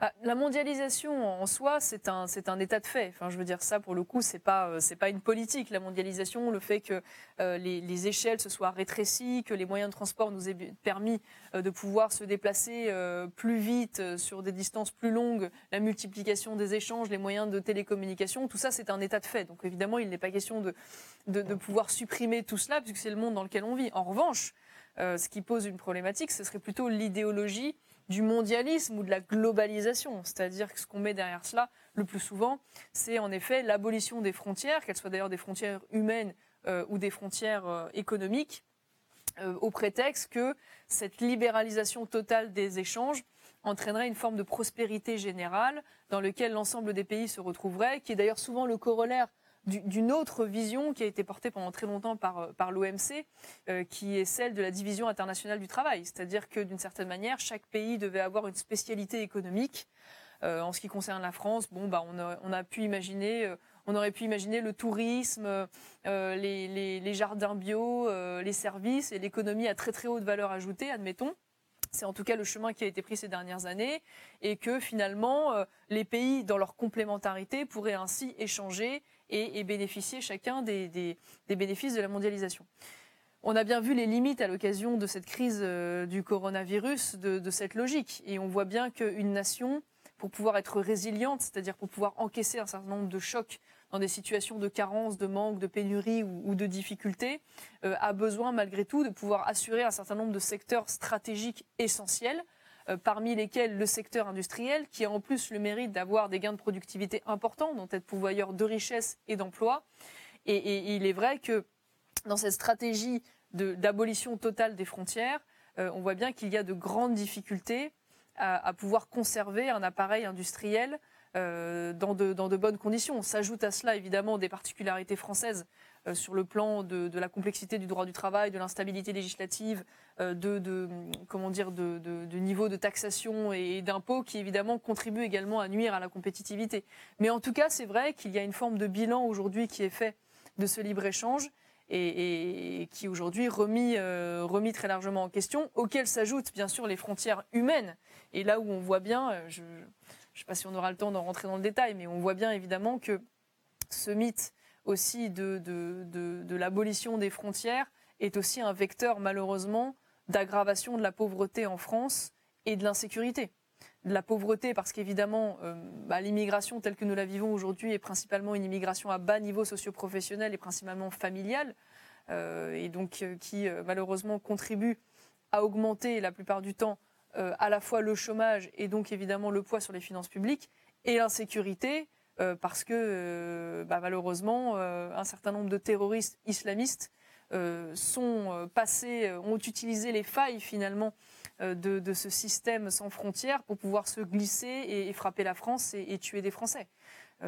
Ah, la mondialisation en soi, c'est un, c'est un état de fait. Enfin, je veux dire ça pour le coup, c'est pas, euh, c'est pas une politique. La mondialisation, le fait que euh, les, échelles se soient rétrécies, que les moyens de transport nous aient permis euh, de pouvoir se déplacer plus vite sur des distances plus longues, la multiplication des échanges, les moyens de télécommunication, tout ça, c'est un état de fait. Donc évidemment, il n'est pas question de, de, de pouvoir supprimer tout cela, puisque c'est le monde dans lequel on vit. En revanche, ce qui pose une problématique, ce serait plutôt l'idéologie du mondialisme ou de la globalisation. C'est-à-dire que ce qu'on met derrière cela, le plus souvent, c'est en effet l'abolition des frontières, qu'elles soient d'ailleurs des frontières humaines euh, ou des frontières euh, économiques, euh, au prétexte que cette libéralisation totale des échanges entraînerait une forme de prospérité générale dans laquelle l'ensemble des pays se retrouveraient, qui est d'ailleurs souvent le corollaire d'une autre vision qui a été portée pendant très longtemps par, euh, par l'OMC, euh, qui est celle de la division internationale du travail. C'est-à-dire que d'une certaine manière, chaque pays devait avoir une spécialité économique. Euh, en ce qui concerne la France, bon, bah, on, a, on a pu imaginer, on aurait pu imaginer le tourisme, les, les, les, jardins bio, les services et l'économie à très très haute valeur ajoutée, admettons. C'est en tout cas le chemin qui a été pris ces dernières années et que finalement les pays, dans leur complémentarité, pourraient ainsi échanger et, bénéficier chacun des, bénéfices de la mondialisation. On a bien vu les limites à l'occasion de cette crise euh, du coronavirus de, cette logique. Et on voit bien qu'une nation, pour pouvoir être résiliente, c'est-à-dire pour pouvoir encaisser un certain nombre de chocs dans des situations de carence, de manque, de pénurie ou, de difficultés, euh, a besoin malgré tout de pouvoir assurer un certain nombre de secteurs stratégiques essentiels euh, parmi lesquels le secteur industriel, qui a en plus le mérite d'avoir des gains de productivité importants, dont être pourvoyeur de richesses et d'emplois. Et, il est vrai que dans cette stratégie d'abolition totale des frontières, euh, on voit bien qu'il y a de grandes difficultés à, pouvoir conserver un appareil industriel euh, dans, de, de, bonnes conditions. S'ajoute à cela évidemment des particularités françaises euh, sur le plan de, la complexité du droit du travail, de l'instabilité législative, euh, de, comment dire, de, niveau de taxation et d'impôts qui évidemment contribuent également à nuire à la compétitivité. Mais en tout cas, c'est vrai qu'il y a une forme de bilan aujourd'hui qui est fait de ce libre échange et, qui aujourd'hui remis, très largement en question, auquel s'ajoutent bien sûr les frontières humaines. Et là où on voit bien, je sais pas si on aura le temps d'en rentrer dans le détail, mais on voit bien évidemment que ce mythe aussi de, de, l'abolition des frontières est aussi un vecteur malheureusement d'aggravation de la pauvreté en France et de l'insécurité. De la pauvreté parce qu'évidemment, euh, bah, l'immigration telle que nous la vivons aujourd'hui est principalement une immigration à bas niveau socio-professionnel et principalement familiale, euh, et donc euh, qui malheureusement contribue à augmenter la plupart du temps à la fois le chômage et donc évidemment le poids sur les finances publiques et l'insécurité euh, parce que euh, bah, malheureusement, euh, un certain nombre de terroristes islamistes sont passés, ont utilisé les failles finalement de, ce système sans frontières pour pouvoir se glisser et, frapper la France et, tuer des Français.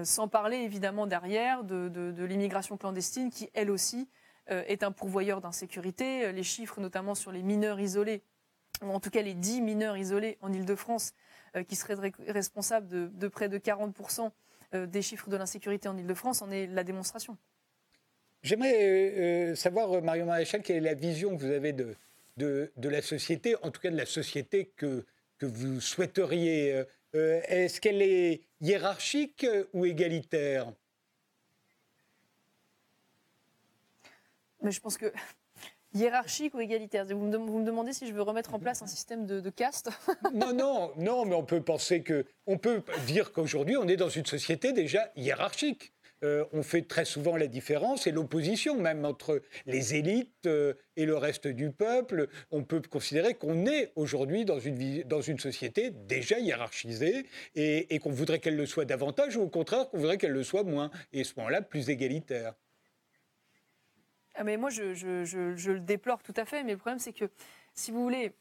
sans parler évidemment derrière de, l'immigration clandestine qui, elle aussi, est un pourvoyeur d'insécurité. Les chiffres, notamment sur les mineurs isolés, en tout cas les 10 mineurs isolés en Ile-de-France, qui seraient responsables de, de près de 40% euh, des chiffres de l'insécurité en Ile-de-France en est la démonstration. J'aimerais euh, euh, savoir, Marion Maréchal, quelle est la vision que vous avez de, de, la société, en tout cas de la société que, que vous souhaiteriez Est-ce qu'elle est hiérarchique ou égalitaire? Mais je pense que hiérarchique ou égalitaire vous me, demandez si je veux remettre en place un système de, de caste Non, non, non, mais on peut penser que, on peut dire qu'aujourd'hui, on est dans une société déjà hiérarchique. Euh, on fait très souvent la différence et l'opposition même entre les élites euh, et le reste du peuple. On peut considérer qu'on est aujourd'hui dans une, dans une société déjà hiérarchisée et, et qu'on voudrait qu'elle le soit davantage ou au contraire qu'on voudrait qu'elle le soit moins et à ce moment-là plus égalitaire. Ah moi, je, le déplore tout à fait. Mais le problème, c'est que, si vous voulez,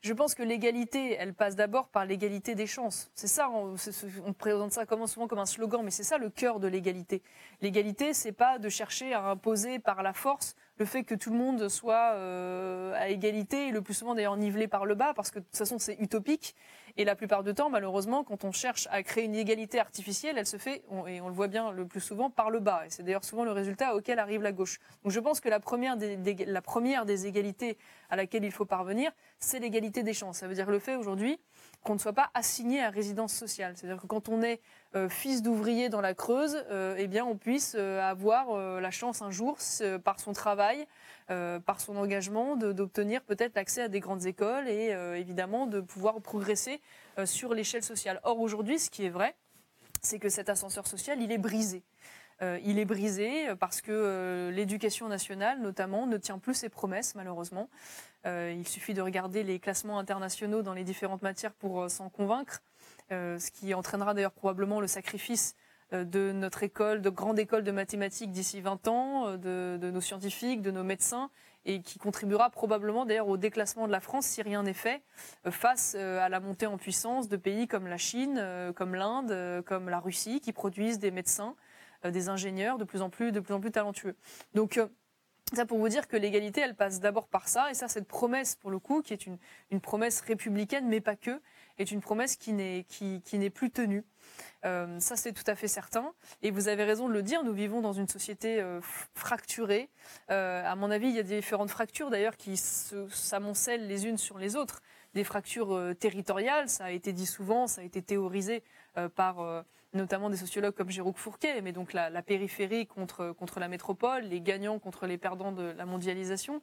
je pense que l'égalité, elle passe d'abord par l'égalité des chances. C'est ça, on, on, présente ça comme, souvent comme un slogan, mais c'est ça le cœur de l'égalité. L'égalité, c'est pas de chercher à imposer par la force le fait que tout le monde soit euh, à égalité, et le plus souvent d'ailleurs nivelé par le bas, parce que de toute façon c'est utopique. Et la plupart du temps, malheureusement, quand on cherche à créer une égalité artificielle, elle se fait, et on le voit bien le plus souvent, par le bas. Et c'est d'ailleurs souvent le résultat auquel arrive la gauche. Donc je pense que la première des, la première des égalités à laquelle il faut parvenir, c'est l'égalité des chances. Ça veut dire le fait aujourd'hui qu'on ne soit pas assigné à résidence sociale. C'est-à-dire que quand on est euh, fils d'ouvrier dans la Creuse, euh, eh on puisse euh, avoir la chance un jour, par son travail, par son engagement, d'obtenir peut-être l'accès à des grandes écoles et évidemment de pouvoir progresser sur l'échelle sociale. Or aujourd'hui, ce qui est vrai, c'est que cet ascenseur social, il est brisé. il est brisé parce que l'éducation nationale, notamment, ne tient plus ses promesses, malheureusement. Il suffit de regarder les classements internationaux dans les différentes matières pour s'en convaincre. Euh, ce qui entraînera d'ailleurs probablement le sacrifice euh, de notre école, de grande école de mathématiques d'ici 20 ans, euh, de, nos scientifiques, de nos médecins, et qui contribuera probablement d'ailleurs au déclassement de la France si rien n'est fait face à la montée en puissance de pays comme la Chine, comme l'Inde, comme la Russie, qui produisent des médecins, des ingénieurs de plus en plus, de plus en plus talentueux. Donc ça pour vous dire que l'égalité, elle passe d'abord par ça, et ça, cette promesse, pour le coup, qui est une, promesse républicaine, mais pas que, est une promesse qui n'est qui, qui n'est plus tenue. Euh, ça, c'est tout à fait certain. Et vous avez raison de le dire, nous vivons dans une société euh, fracturée. Euh, à mon avis, il y a différentes fractures d'ailleurs qui s'amoncellent les unes sur les autres. Des fractures euh, territoriales, ça a été dit souvent, ça a été théorisé euh, par euh, notamment des sociologues comme Jérôme Fourquet, mais donc la, périphérie contre, contre la métropole, les gagnants contre les perdants de la mondialisation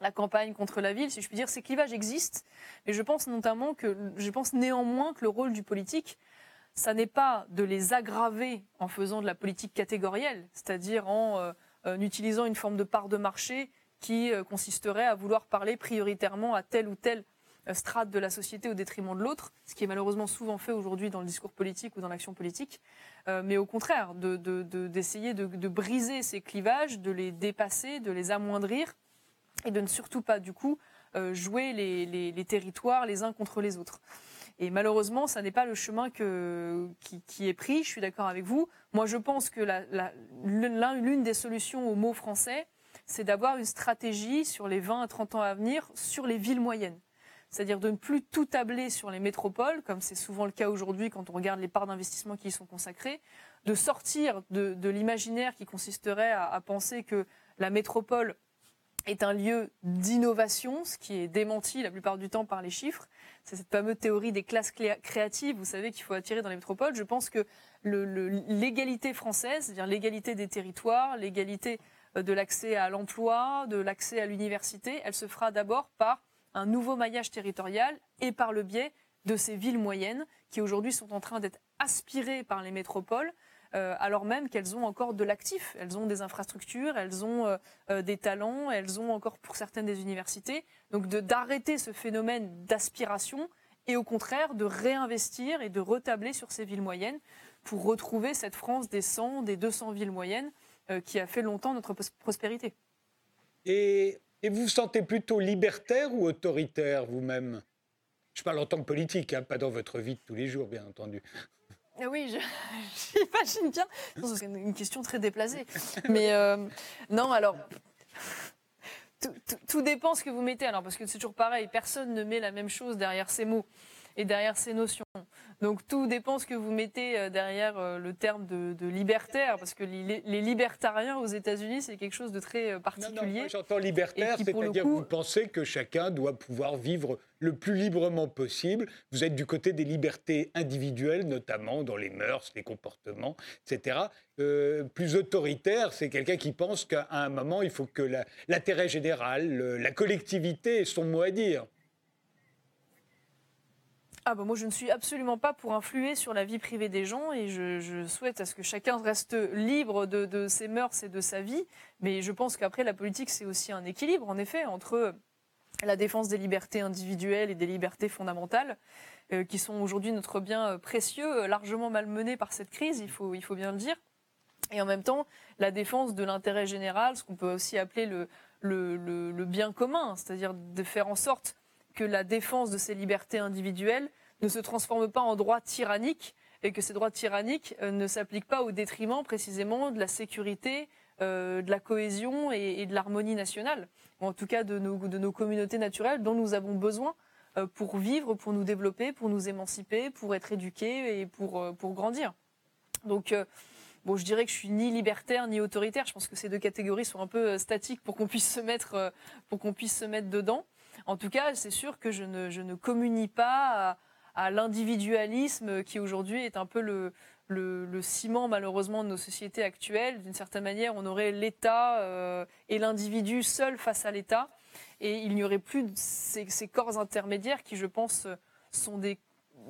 la campagne contre la ville, si je puis dire, ces clivages existent. Mais je pense notamment que, je pense néanmoins que le rôle du politique, ça n'est pas de les aggraver en faisant de la politique catégorielle, c'est-à-dire en, utilisant une forme de part de marché qui consisterait à vouloir parler prioritairement à tel ou tel strate de la société au détriment de l'autre, ce qui est malheureusement souvent fait aujourd'hui dans le discours politique ou dans l'action politique, mais au contraire, d'essayer de, briser ces clivages, de les dépasser, de les amoindrir, et de ne surtout pas, du coup, euh, jouer les, territoires les uns contre les autres. Et malheureusement, ça n'est pas le chemin que, qui, est pris, je suis d'accord avec vous. Moi, je pense que l'une des solutions au mot français, c'est d'avoir une stratégie sur les 20 à 30 ans à venir sur les villes moyennes. C'est-à-dire de ne plus tout tabler sur les métropoles, comme c'est souvent le cas aujourd'hui quand on regarde les parts d'investissement qui y sont consacrées, de sortir de, l'imaginaire qui consisterait à penser que la métropole est un lieu d'innovation, ce qui est démenti la plupart du temps par les chiffres. C'est cette fameuse théorie des classes créatives, vous savez, qu'il faut attirer dans les métropoles. Je pense que l'égalité française, c'est-à-dire l'égalité des territoires, l'égalité euh, de l'accès à l'emploi, de l'accès à l'université, elle se fera d'abord par un nouveau maillage territorial et par le biais de ces villes moyennes qui aujourd'hui sont en train d'être aspirées par les métropoles euh, alors même qu'elles ont encore de l'actif. Elles ont des infrastructures, elles ont euh, euh, des talents, elles ont encore pour certaines des universités. Donc d'arrêter ce phénomène d'aspiration et au contraire de réinvestir et de retabler sur ces villes moyennes pour retrouver cette France des 100, des 200 villes moyennes qui a fait longtemps notre prospérité. Et, vous vous sentez plutôt libertaire ou autoritaire vous-même? Je parle en tant que politique, hein, pas dans votre vie de tous les jours, bien entendu. Ah oui, j'imagine bien. C'est une question très déplacée. Mais euh, non, alors. Tout, dépend ce que vous mettez. Alors, parce que c'est toujours pareil, personne ne met la même chose derrière ces mots et derrière ces notions. Donc tout dépend ce que vous mettez euh, derrière euh, le terme de, libertaire, parce que les, libertariens aux États-Unis, c'est quelque chose de très particulier. J'entends libertaire, c'est-à-dire que vous pensez que chacun doit pouvoir vivre le plus librement possible. Vous êtes du côté des libertés individuelles, notamment dans les mœurs, les comportements, etc. plus autoritaire, c'est quelqu'un qui pense qu'à un moment, il faut que l'intérêt général, la collectivité ait son mot à dire. Ah bah moi je ne suis absolument pas pour influer sur la vie privée des gens et je, souhaite à ce que chacun reste libre de, ses mœurs et de sa vie. Mais je pense qu'après la politique c'est aussi un équilibre en effet entre la défense des libertés individuelles et des libertés fondamentales euh, qui sont aujourd'hui notre bien euh, précieux, euh, largement malmené par cette crise, il faut, bien le dire. Et en même temps, la défense de l'intérêt général, ce qu'on peut aussi appeler le, le, le bien commun, c'est-à-dire de faire en sorte que la défense de ces libertés individuelles ne se transforme pas en droit tyrannique et que ces droits tyranniques euh, ne s'appliquent pas au détriment précisément de la sécurité, euh, de la cohésion et, de l'harmonie nationale, ou en tout cas de nos, de nos communautés naturelles dont nous avons besoin euh, pour vivre, pour nous développer, pour nous émanciper, pour être éduqués et pour, pour grandir. Donc, bon, je dirais que je suis ni libertaire ni autoritaire. Je pense que ces deux catégories sont un peu statiques pour qu'on puisse se mettre, pour qu'on puisse se mettre dedans. En tout cas, c'est sûr que je ne, je ne communie pas à, l'individualisme qui aujourd'hui est un peu le, le, ciment malheureusement de nos sociétés actuelles. D'une certaine manière, on aurait l'État euh, et l'individu seul face à l'État, et il n'y aurait plus ces, corps intermédiaires qui, je pense, sont des,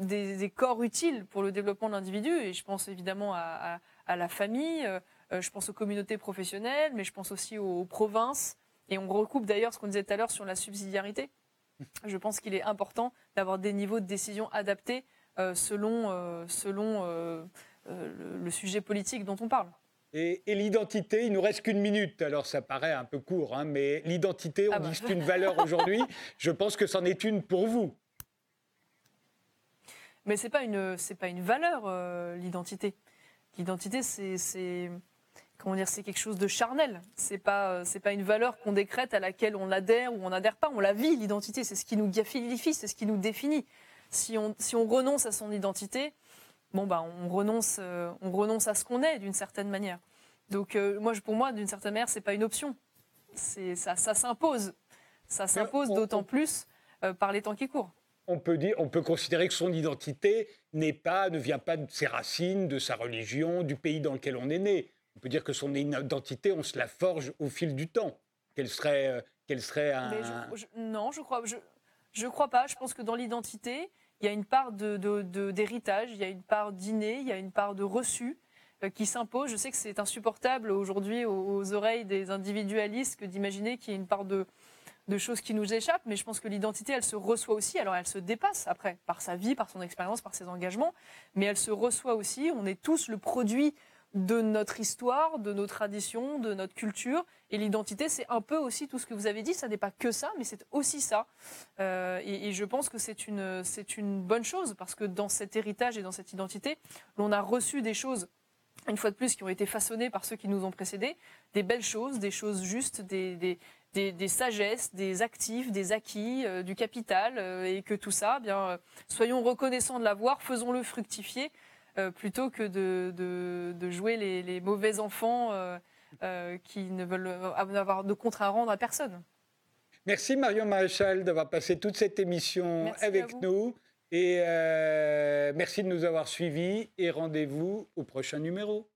des, corps utiles pour le développement de l'individu. Et je pense évidemment à, à, la famille, euh, je pense aux communautés professionnelles, mais je pense aussi aux provinces. Et on recoupe d'ailleurs ce qu'on disait tout à l'heure sur la subsidiarité. Je pense qu'il est important d'avoir des niveaux de décision adaptés euh, selon, euh, selon euh, le, sujet politique dont on parle. Et, l'identité, il nous reste qu'une minute, alors ça paraît un peu court, hein, mais l'identité, on ah bah. dit que c'est une valeur aujourd'hui. Je pense que c'en est une pour vous. Mais c'est pas une, pas une valeur l'identité. L'identité, c'est comment dire, c'est quelque chose de charnel. C'est pas, euh, c'est pas une valeur qu'on décrète à laquelle on adhère ou on n'adhère pas. On la vit, l'identité. C'est ce qui nous gaffilifie, c'est ce qui nous définit. Si on, si on renonce à son identité, bon, bah, on renonce, euh, on renonce à ce qu'on est d'une certaine manière. Donc, euh, moi, pour moi, d'une certaine manière, c'est pas une option. C'est, ça, ça s'impose. Ça s'impose d'autant plus par les temps qui courent. On peut, dire, on peut considérer que son identité n'est pas, ne vient pas de ses racines, de sa religion, du pays dans lequel on est né on peut dire que son identité, on se la forge au fil du temps. Qu'elle serait, euh, qu'elle serait un... non, je crois, je, je crois pas. Je pense que dans l'identité, il y a une part d'héritage, il y a une part d'inné, il y a une part de reçu euh, qui s'impose. Je sais que c'est insupportable aujourd'hui aux, oreilles des individualistes que d'imaginer qu'il y a une part de, de choses qui nous échappent, mais je pense que l'identité, elle se reçoit aussi. Alors, elle se dépasse après, par sa vie, par son expérience, par ses engagements, mais elle se reçoit aussi. On est tous le produit de notre histoire, de nos traditions, de notre culture. Et l'identité, c'est un peu aussi tout ce que vous avez dit. Ça n'est pas que ça, mais c'est aussi ça. Euh, et, je pense que c'est une, c'est une bonne chose parce que dans cet héritage et dans cette identité, l'on a reçu des choses, une fois de plus, qui ont été façonnées par ceux qui nous ont précédés, des belles choses, des choses justes, des, des, des, sagesses, des actifs, des acquis, euh, du capital, euh, et que tout ça, eh bien, soyons reconnaissants de l'avoir, faisons-le fructifier. Euh, plutôt que de, jouer les, mauvais enfants euh, euh, qui ne veulent avoir de compte à rendre à personne. Merci Marion Maréchal d'avoir passé toute cette émission avec nous. Et merci de nous avoir suivis et rendez-vous au prochain numéro.